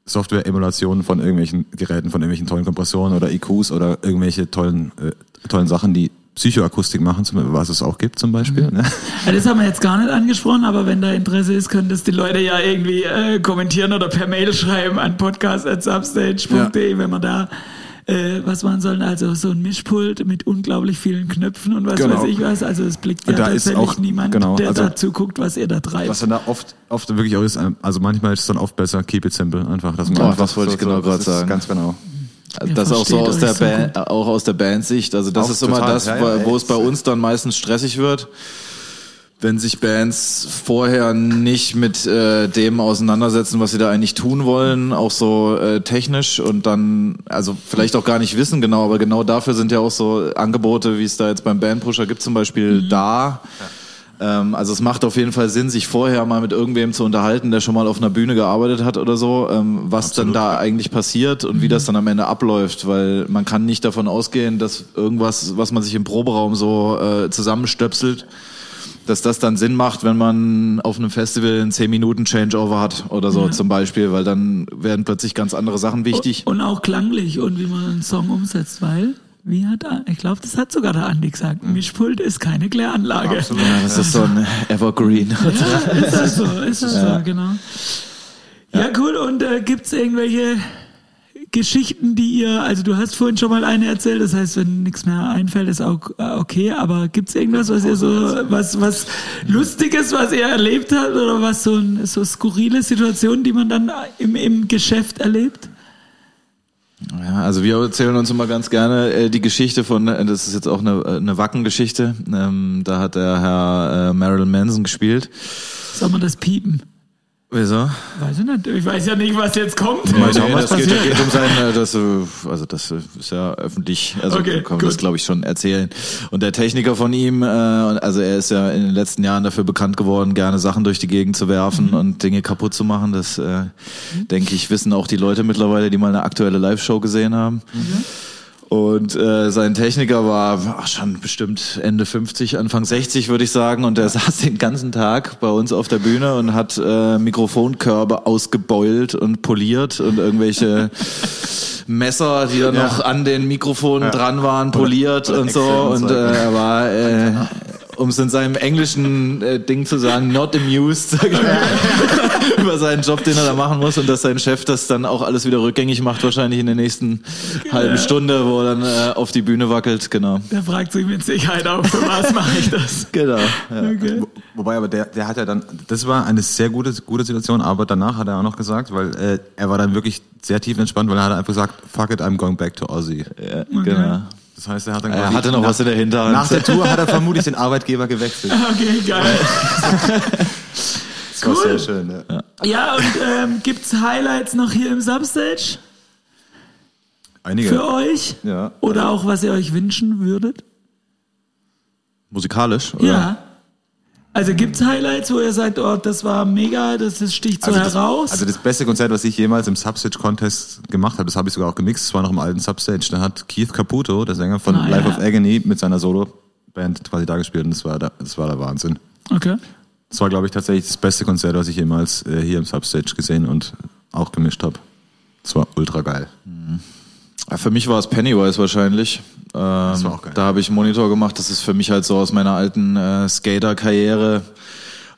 Software-Emulationen von irgendwelchen Geräten, von irgendwelchen tollen Kompressoren oder IQs oder irgendwelche tollen, äh, tollen Sachen, die Psychoakustik machen, zum Beispiel, was es auch gibt zum Beispiel. Ne? Ja, das haben wir jetzt gar nicht angesprochen, aber wenn da Interesse ist, können das die Leute ja irgendwie äh, kommentieren oder per Mail schreiben an podcast.substage.de, wenn man da äh, was machen sollen. Also so ein Mischpult mit unglaublich vielen Knöpfen und was Genau. weiß ich was. Also es blickt ja Da ist tatsächlich auch- niemand, genau, der also- dazu guckt, was ihr da treibt. Was dann da oft, oft wirklich auch ist, also manchmal ist es dann oft besser, keep it simple, einfach, dass man Oh, einfach das wollte ich genau das gerade ist sagen. Ganz genau. Also Ihr das auch so aus der so Band, auch aus der Bandsicht. Also das Auch ist immer total. das, Ja, ja, wo- es bei uns dann meistens stressig wird. Wenn sich Bands vorher nicht mit äh, dem auseinandersetzen, was sie da eigentlich tun wollen, auch so äh, technisch und dann, also vielleicht auch gar nicht wissen genau, aber genau dafür sind ja auch so Angebote, wie es da jetzt beim Bandpusher gibt, zum Beispiel da. Ähm, also es macht auf jeden Fall Sinn, sich vorher mal mit irgendwem zu unterhalten, der schon mal auf einer Bühne gearbeitet hat oder so, ähm, was dann da eigentlich passiert und wie das dann am Ende abläuft, weil man kann nicht davon ausgehen, dass irgendwas, was man sich im Proberaum so äh, zusammenstöpselt, dass das dann Sinn macht, wenn man auf einem Festival einen 10 Minuten Changeover hat oder so zum Beispiel, weil dann werden plötzlich ganz andere Sachen wichtig. Und auch klanglich und wie man einen Song umsetzt, weil Wie hat, ich glaube, das hat sogar der Andi gesagt. Mischpult ist keine Kläranlage. Absolut. Ja, das ist so ein Evergreen. Ja, ist das so, ist das so, genau. Ja, cool. Und äh, gibt's irgendwelche Geschichten, die ihr, also du hast vorhin schon mal eine erzählt, das heißt, wenn nichts mehr einfällt, ist auch äh, okay, aber gibt's irgendwas, was ihr so, was, was Lustiges, was ihr erlebt habt oder was so, ein, so skurrile Situationen, die man dann im, im Geschäft erlebt? Ja, also wir erzählen uns immer ganz gerne äh, die Geschichte von, äh, das ist jetzt auch eine, äh, eine Wacken-Geschichte, ähm, da hat der Herr äh, Marilyn Manson gespielt. Soll man das piepen? Wieso? Weiß ich nicht. Ich weiß ja nicht, was jetzt kommt. Schauen, Nee, was das geht, passiert. geht um sein, äh, das, äh, also das ist ja öffentlich, also Okay, kann man das glaube ich schon erzählen. Und der Techniker von ihm, äh, also er ist ja in den letzten Jahren dafür bekannt geworden, gerne Sachen durch die Gegend zu werfen Mhm. und Dinge kaputt zu machen. Das äh, denke ich, wissen auch die Leute mittlerweile, die mal eine aktuelle Live-Show gesehen haben. Mhm. Und äh, sein Techniker war ach, schon bestimmt Ende 50, Anfang 60 würde ich sagen. Und der saß den ganzen Tag bei uns auf der Bühne und hat äh, Mikrofonkörbe ausgebeult und poliert und irgendwelche Messer, die dann Ja. noch an den Mikrofonen dran waren, poliert oder und so. Und äh, er war, äh, um es in seinem englischen äh, Ding zu sagen, not amused, sag ich mal, über seinen Job, den er da machen muss und dass sein Chef das dann auch alles wieder rückgängig macht, wahrscheinlich in der nächsten halben Stunde, wo er dann äh, auf die Bühne wackelt, genau. Der fragt sich mit Sicherheit auch, für was mache ich das? Genau. Ja. Okay. Wo- Wobei, aber der, der hat ja dann, das war eine sehr gute, gute Situation, aber danach hat er auch noch gesagt, weil äh, er war dann wirklich sehr tief entspannt, weil er hat einfach gesagt, fuck it, I'm going back to Aussie. Ja, genau. Das heißt, er hat dann Er hatte noch nach, was in der Hinterhand. Nach der Tour hat er vermutlich den Arbeitgeber gewechselt. Okay, geil. Das war Cool. sehr schön. Ja. Ja, und ähm, gibt's Highlights noch hier im Substage Einige. für euch? Ja. Oder auch, was ihr euch wünschen würdet? Musikalisch, oder? Ja. Also gibt's Highlights, wo ihr sagt, oh, das war mega, das, das sticht so Also das, heraus? also das beste Konzert, was ich jemals im Substage Contest gemacht habe, das habe ich sogar auch gemixt, das war noch im alten Substage. Da hat Keith Caputo, der Sänger von Ah, Life ja. of Agony, mit seiner Solo-Band quasi da gespielt und das war, der, das war der Wahnsinn. okay. Das war, glaube ich, tatsächlich das beste Konzert, was ich jemals äh, hier im Substage gesehen und auch gemischt habe. Das war ultra geil. Ja, für mich war es Pennywise wahrscheinlich. Ähm, war auch geil. Da habe ich einen Monitor gemacht. Das ist für mich halt so aus meiner alten äh, Skater-Karriere.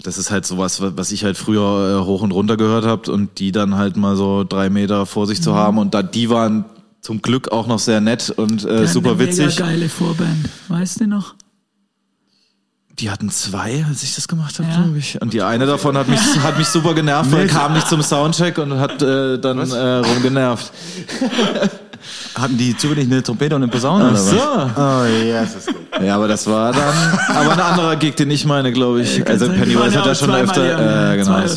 Das ist halt sowas, wa- was ich halt früher äh, hoch und runter gehört habe und die dann halt mal so drei Meter vor sich Mhm. zu haben. Und da die waren zum Glück auch noch sehr nett und äh, super witzig. Mega geile Vorband. Weißt du noch? Die hatten zwei, als ich das gemacht habe, Ja. glaube ich. Und die eine davon hat mich, hat mich super genervt, weil kam nicht zum Soundcheck und hat äh, dann äh, rumgenervt. Hatten die zufällig eine Trompete und eine Posaune Ach oder so. was? Oh, yes, ist gut. Ja, aber das war dann aber ein anderer Gig, den ich meine, glaube ich. Also Die waren Pennywise hat ja schon öfter. Äh, genau. oder ja.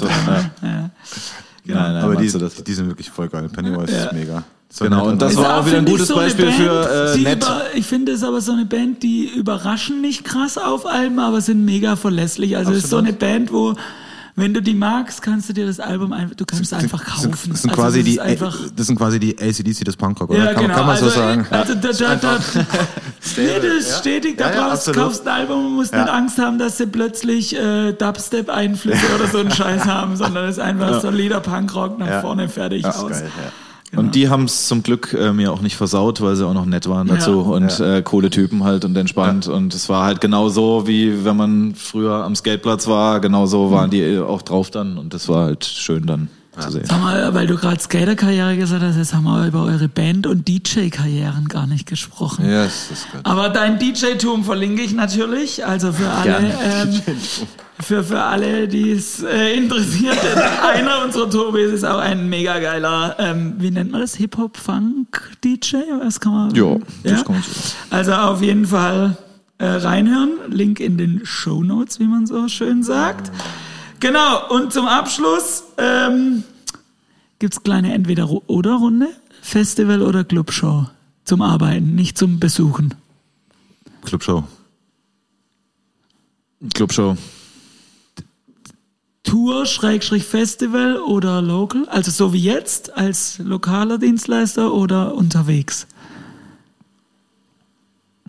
Ja. Nein, nein, Aber die, das? die sind wirklich voll geil. Pennywise Ja. ist mega. So Genau, und das war auch wieder ein gutes so Beispiel Band, für, äh, nett. Über, ich finde es aber so eine Band, die überraschen nicht krass auf Alben, aber sind mega verlässlich. Also es ist so eine Band, wo wenn du die magst, kannst du dir das Album einfach, du kannst es einfach kaufen. das sind Also quasi das die, einfach, das sind quasi die ACDC des Punkrock, oder? ja, kann, genau. kann man also, so sagen? Also da, da, da, das ist stetig. Da Ja, ja, brauchst, absolut. kaufst ein Album und musst Ja. nicht Angst haben, dass sie plötzlich äh, Dubstep-Einflüsse oder so einen Scheiß haben, sondern es ist einfach solider Punkrock nach Ja. vorne fertig aus. geil, ja. Und die haben es zum Glück äh, mir auch nicht versaut, weil sie auch noch nett waren Ja. dazu und Äh, coole Typen halt und entspannt. Und es war halt genau so, wie wenn man früher am Skateplatz war, genau so waren die äh, auch drauf dann und das war halt schön dann zu sehen. Sag mal, weil du gerade Skater-Karriere gesagt hast, jetzt haben wir über eure Band- und DJ-Karrieren gar nicht gesprochen. Ja, das ist gut. Aber dein DJ-Tum verlinke ich natürlich, also für alle, ähm, für, für alle, die es äh, interessiert. Einer unserer Tourbes ist auch ein mega geiler, ähm, wie nennt man das, Hip-Hop-Funk-DJ? Was kann man? Ja, das kann man so. Also auf jeden Fall äh, reinhören. Link in den Show Notes, wie man so schön sagt. Genau, und zum Abschluss ähm, gibt's kleine Entweder-Oder-Runde. Festival oder Clubshow. Zum Arbeiten, nicht zum Besuchen. Clubshow. Clubshow. Tour, Schrägstrich Festival oder Local? Also so wie jetzt als lokaler Dienstleister oder unterwegs?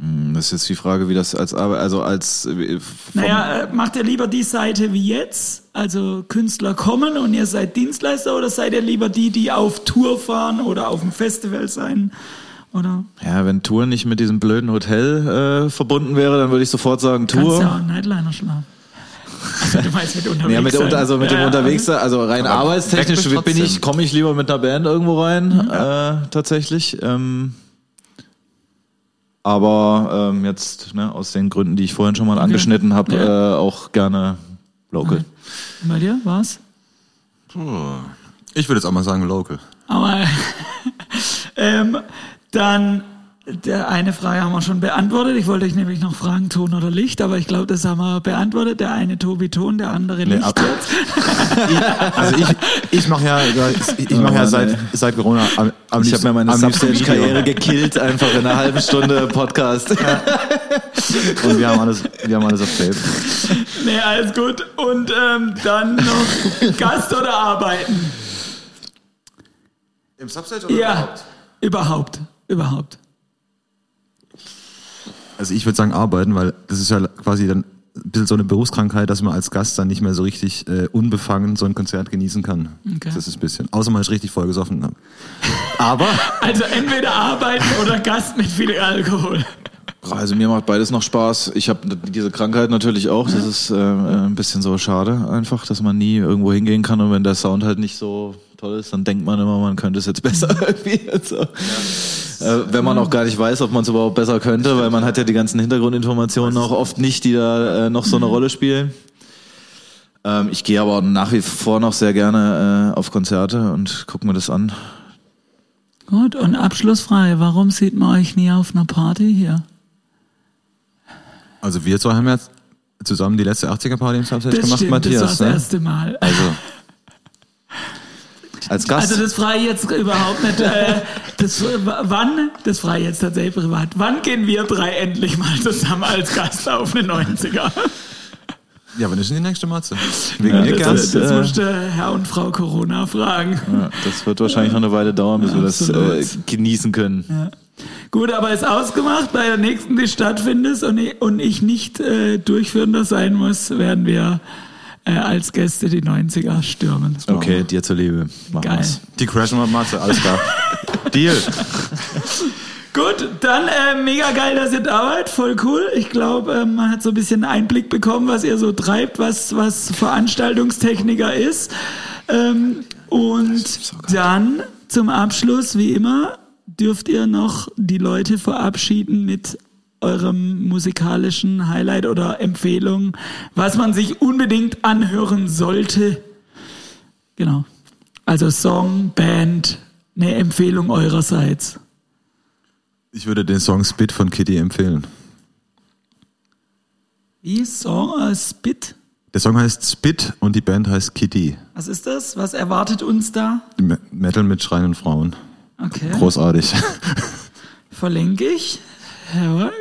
Hm, Das ist jetzt die Frage, wie das als Arbeit, also als äh, vom- Naja, äh, macht ihr lieber die Seite wie jetzt? Also Künstler kommen und ihr seid Dienstleister oder seid ihr lieber die, die auf Tour fahren oder auf dem Festival sein Oder Ja, wenn Tour nicht mit diesem blöden Hotel äh, verbunden wäre, dann würde ich sofort sagen kannst Tour. ja auch einen Nightliner schlafen. Also du meinst mit unterwegs Ja, mit der, also mit Ja, dem ja, unterwegs, sein, also rein Aber arbeitstechnisch bin ich, komme ich lieber mit einer Band irgendwo rein, äh, tatsächlich. Ähm, aber ähm, jetzt ne, aus den Gründen, die ich vorhin schon mal angeschnitten habe, Ja. äh, auch gerne local. Und Bei dir war's? Ich würde jetzt auch mal sagen local. Aber ähm, dann der eine Frage haben wir schon beantwortet. Ich wollte euch nämlich noch fragen, Ton oder Licht, aber ich glaube, das haben wir beantwortet. Der eine Tobi Ton, der andere Nee, Licht. ab- Also ich, ich mache ja, ich mache ja seit, seit Corona am, am Ich habe mir meine Substage-Karriere gekillt, einfach in einer halben Stunde Podcast. Und wir haben alles, wir haben alles auf Tape. nee, alles gut. Und ähm, dann noch Gast oder Arbeiten? Im Substage oder Ja, überhaupt, überhaupt. Also ich würde sagen arbeiten, weil das ist ja quasi dann ein bisschen so eine Berufskrankheit, dass man als Gast dann nicht mehr so richtig äh, unbefangen so ein Konzert genießen kann. Okay. Das ist ein bisschen. Außer man ist richtig vollgesoffen. Aber Also entweder arbeiten oder Gast mit viel Alkohol. Also mir macht beides noch Spaß. Ich habe diese Krankheit natürlich auch. Das ist äh, ein bisschen so schade einfach, dass man nie irgendwo hingehen kann und wenn der Sound halt nicht so toll ist, dann denkt man immer, man könnte es jetzt besser irgendwie. Also, äh, wenn man auch gar nicht weiß, ob man es überhaupt besser könnte, weil man hat ja die ganzen Hintergrundinformationen auch oft nicht, die da äh, noch so eine Rolle spielen. Ähm, ich gehe aber nach wie vor noch sehr gerne äh, auf Konzerte und gucke mir das an. Gut, und Abschlussfrage. Warum sieht man euch nie auf einer Party hier? also wir zwei haben ja zusammen die letzte 80er Party im Substage Das gemacht, stimmt, Matthias. das war das ne? erste Mal. Also Als Gast. Also das frage ich jetzt überhaupt nicht. Äh, das, wann, das frage ich jetzt tatsächlich privat, wann gehen wir drei endlich mal zusammen als Gast auf eine 90er? ja, wann ist denn die nächste Matze? Wegen Ja, mir das gern. das, äh, musst Herr und Frau Corona fragen. ja, das wird wahrscheinlich noch eine Weile dauern, bis wir das äh, genießen können. Gut, aber ist ausgemacht, bei der nächsten, die stattfindet und ich, und ich nicht äh, durchführender sein muss, werden wir äh, als Gäste die 90er stürmen. Okay, dir zuliebe. Machen Geil. wir's. Die crashen wir Matze, alles klar. Deal. Gut, dann äh, mega geil, dass ihr da wart, voll cool. Ich glaube, äh, man hat so ein bisschen Einblick bekommen, was ihr so treibt, was, was Veranstaltungstechniker ist. Ähm, und dann zum Abschluss, wie immer, dürft ihr noch die Leute verabschieden mit eurem musikalischen Highlight oder Empfehlung, was man sich unbedingt anhören sollte. Genau. Also Song, Band, eine Empfehlung eurerseits. Ich würde den Song Spit von Kitty empfehlen. Wie Song äh, Spit? Der Song heißt Spit und die Band heißt Kitty. Was ist das? Was erwartet uns da? Me- Metal mit schreienden Frauen. Okay. Großartig. Verlinke ich. Jawohl.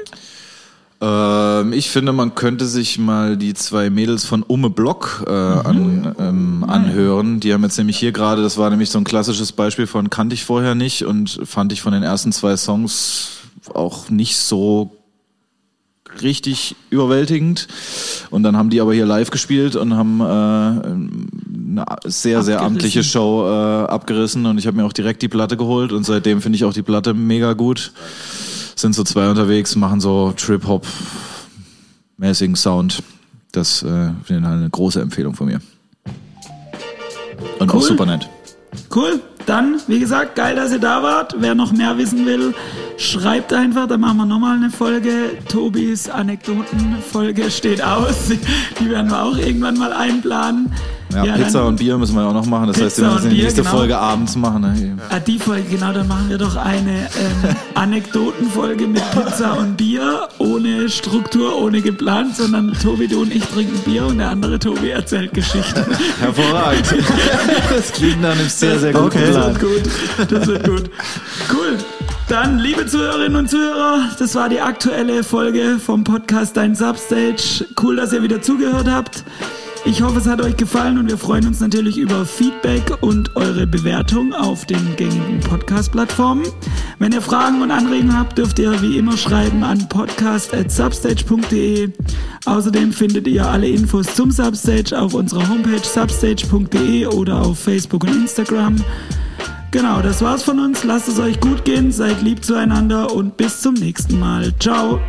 Ähm, ich finde, man könnte sich mal die zwei Mädels von Umme Block äh, an, ähm, anhören. Die haben jetzt nämlich hier gerade, das war nämlich so ein klassisches Beispiel von kannte ich vorher nicht und fand ich von den ersten zwei Songs auch nicht so richtig überwältigend. Und dann haben die aber hier live gespielt und haben äh, eine sehr, sehr Abgerissen. amtliche Show äh, abgerissen und ich habe mir auch direkt die Platte geholt und seitdem finde ich auch die Platte mega gut. Sind so zwei unterwegs, machen so Trip-Hop-mäßigen Sound. Das äh, wäre eine große Empfehlung von mir. Und auch Cool. super nett. Cool. Dann, wie gesagt, geil, dass ihr da wart. Wer noch mehr wissen will, schreibt einfach. Dann machen wir nochmal eine Folge. Tobis Anekdotenfolge steht aus. Die werden wir auch irgendwann mal einplanen. Ja, Pizza dann- und Bier müssen wir auch noch machen. Das Pizza heißt, wir müssen die Bier, nächste genau. Folge abends machen. Ne? Ah, die Folge, genau, dann machen wir doch eine ähm, Anekdotenfolge mit Pizza und Bier, ohne Struktur, ohne geplant, sondern Tobi, du und ich trinken Bier und der andere Tobi erzählt Geschichten. Hervorragend. das klingt nach einem sehr, sehr guten Okay. Das wird gut. Das wird gut. Cool. Dann, liebe Zuhörerinnen und Zuhörer, das war die aktuelle Folge vom Podcast Dein Substage. Cool, dass ihr wieder zugehört habt. Ich hoffe, es hat euch gefallen und wir freuen uns natürlich über Feedback und eure Bewertung auf den gängigen Podcast-Plattformen. Wenn ihr Fragen und Anregungen habt, dürft ihr wie immer schreiben an podcast.substage.de. Außerdem findet ihr alle Infos zum Substage auf unserer Homepage substage.de oder auf Facebook und Instagram. Genau, das war's von uns. Lasst es euch gut gehen, seid lieb zueinander und bis zum nächsten Mal. Ciao.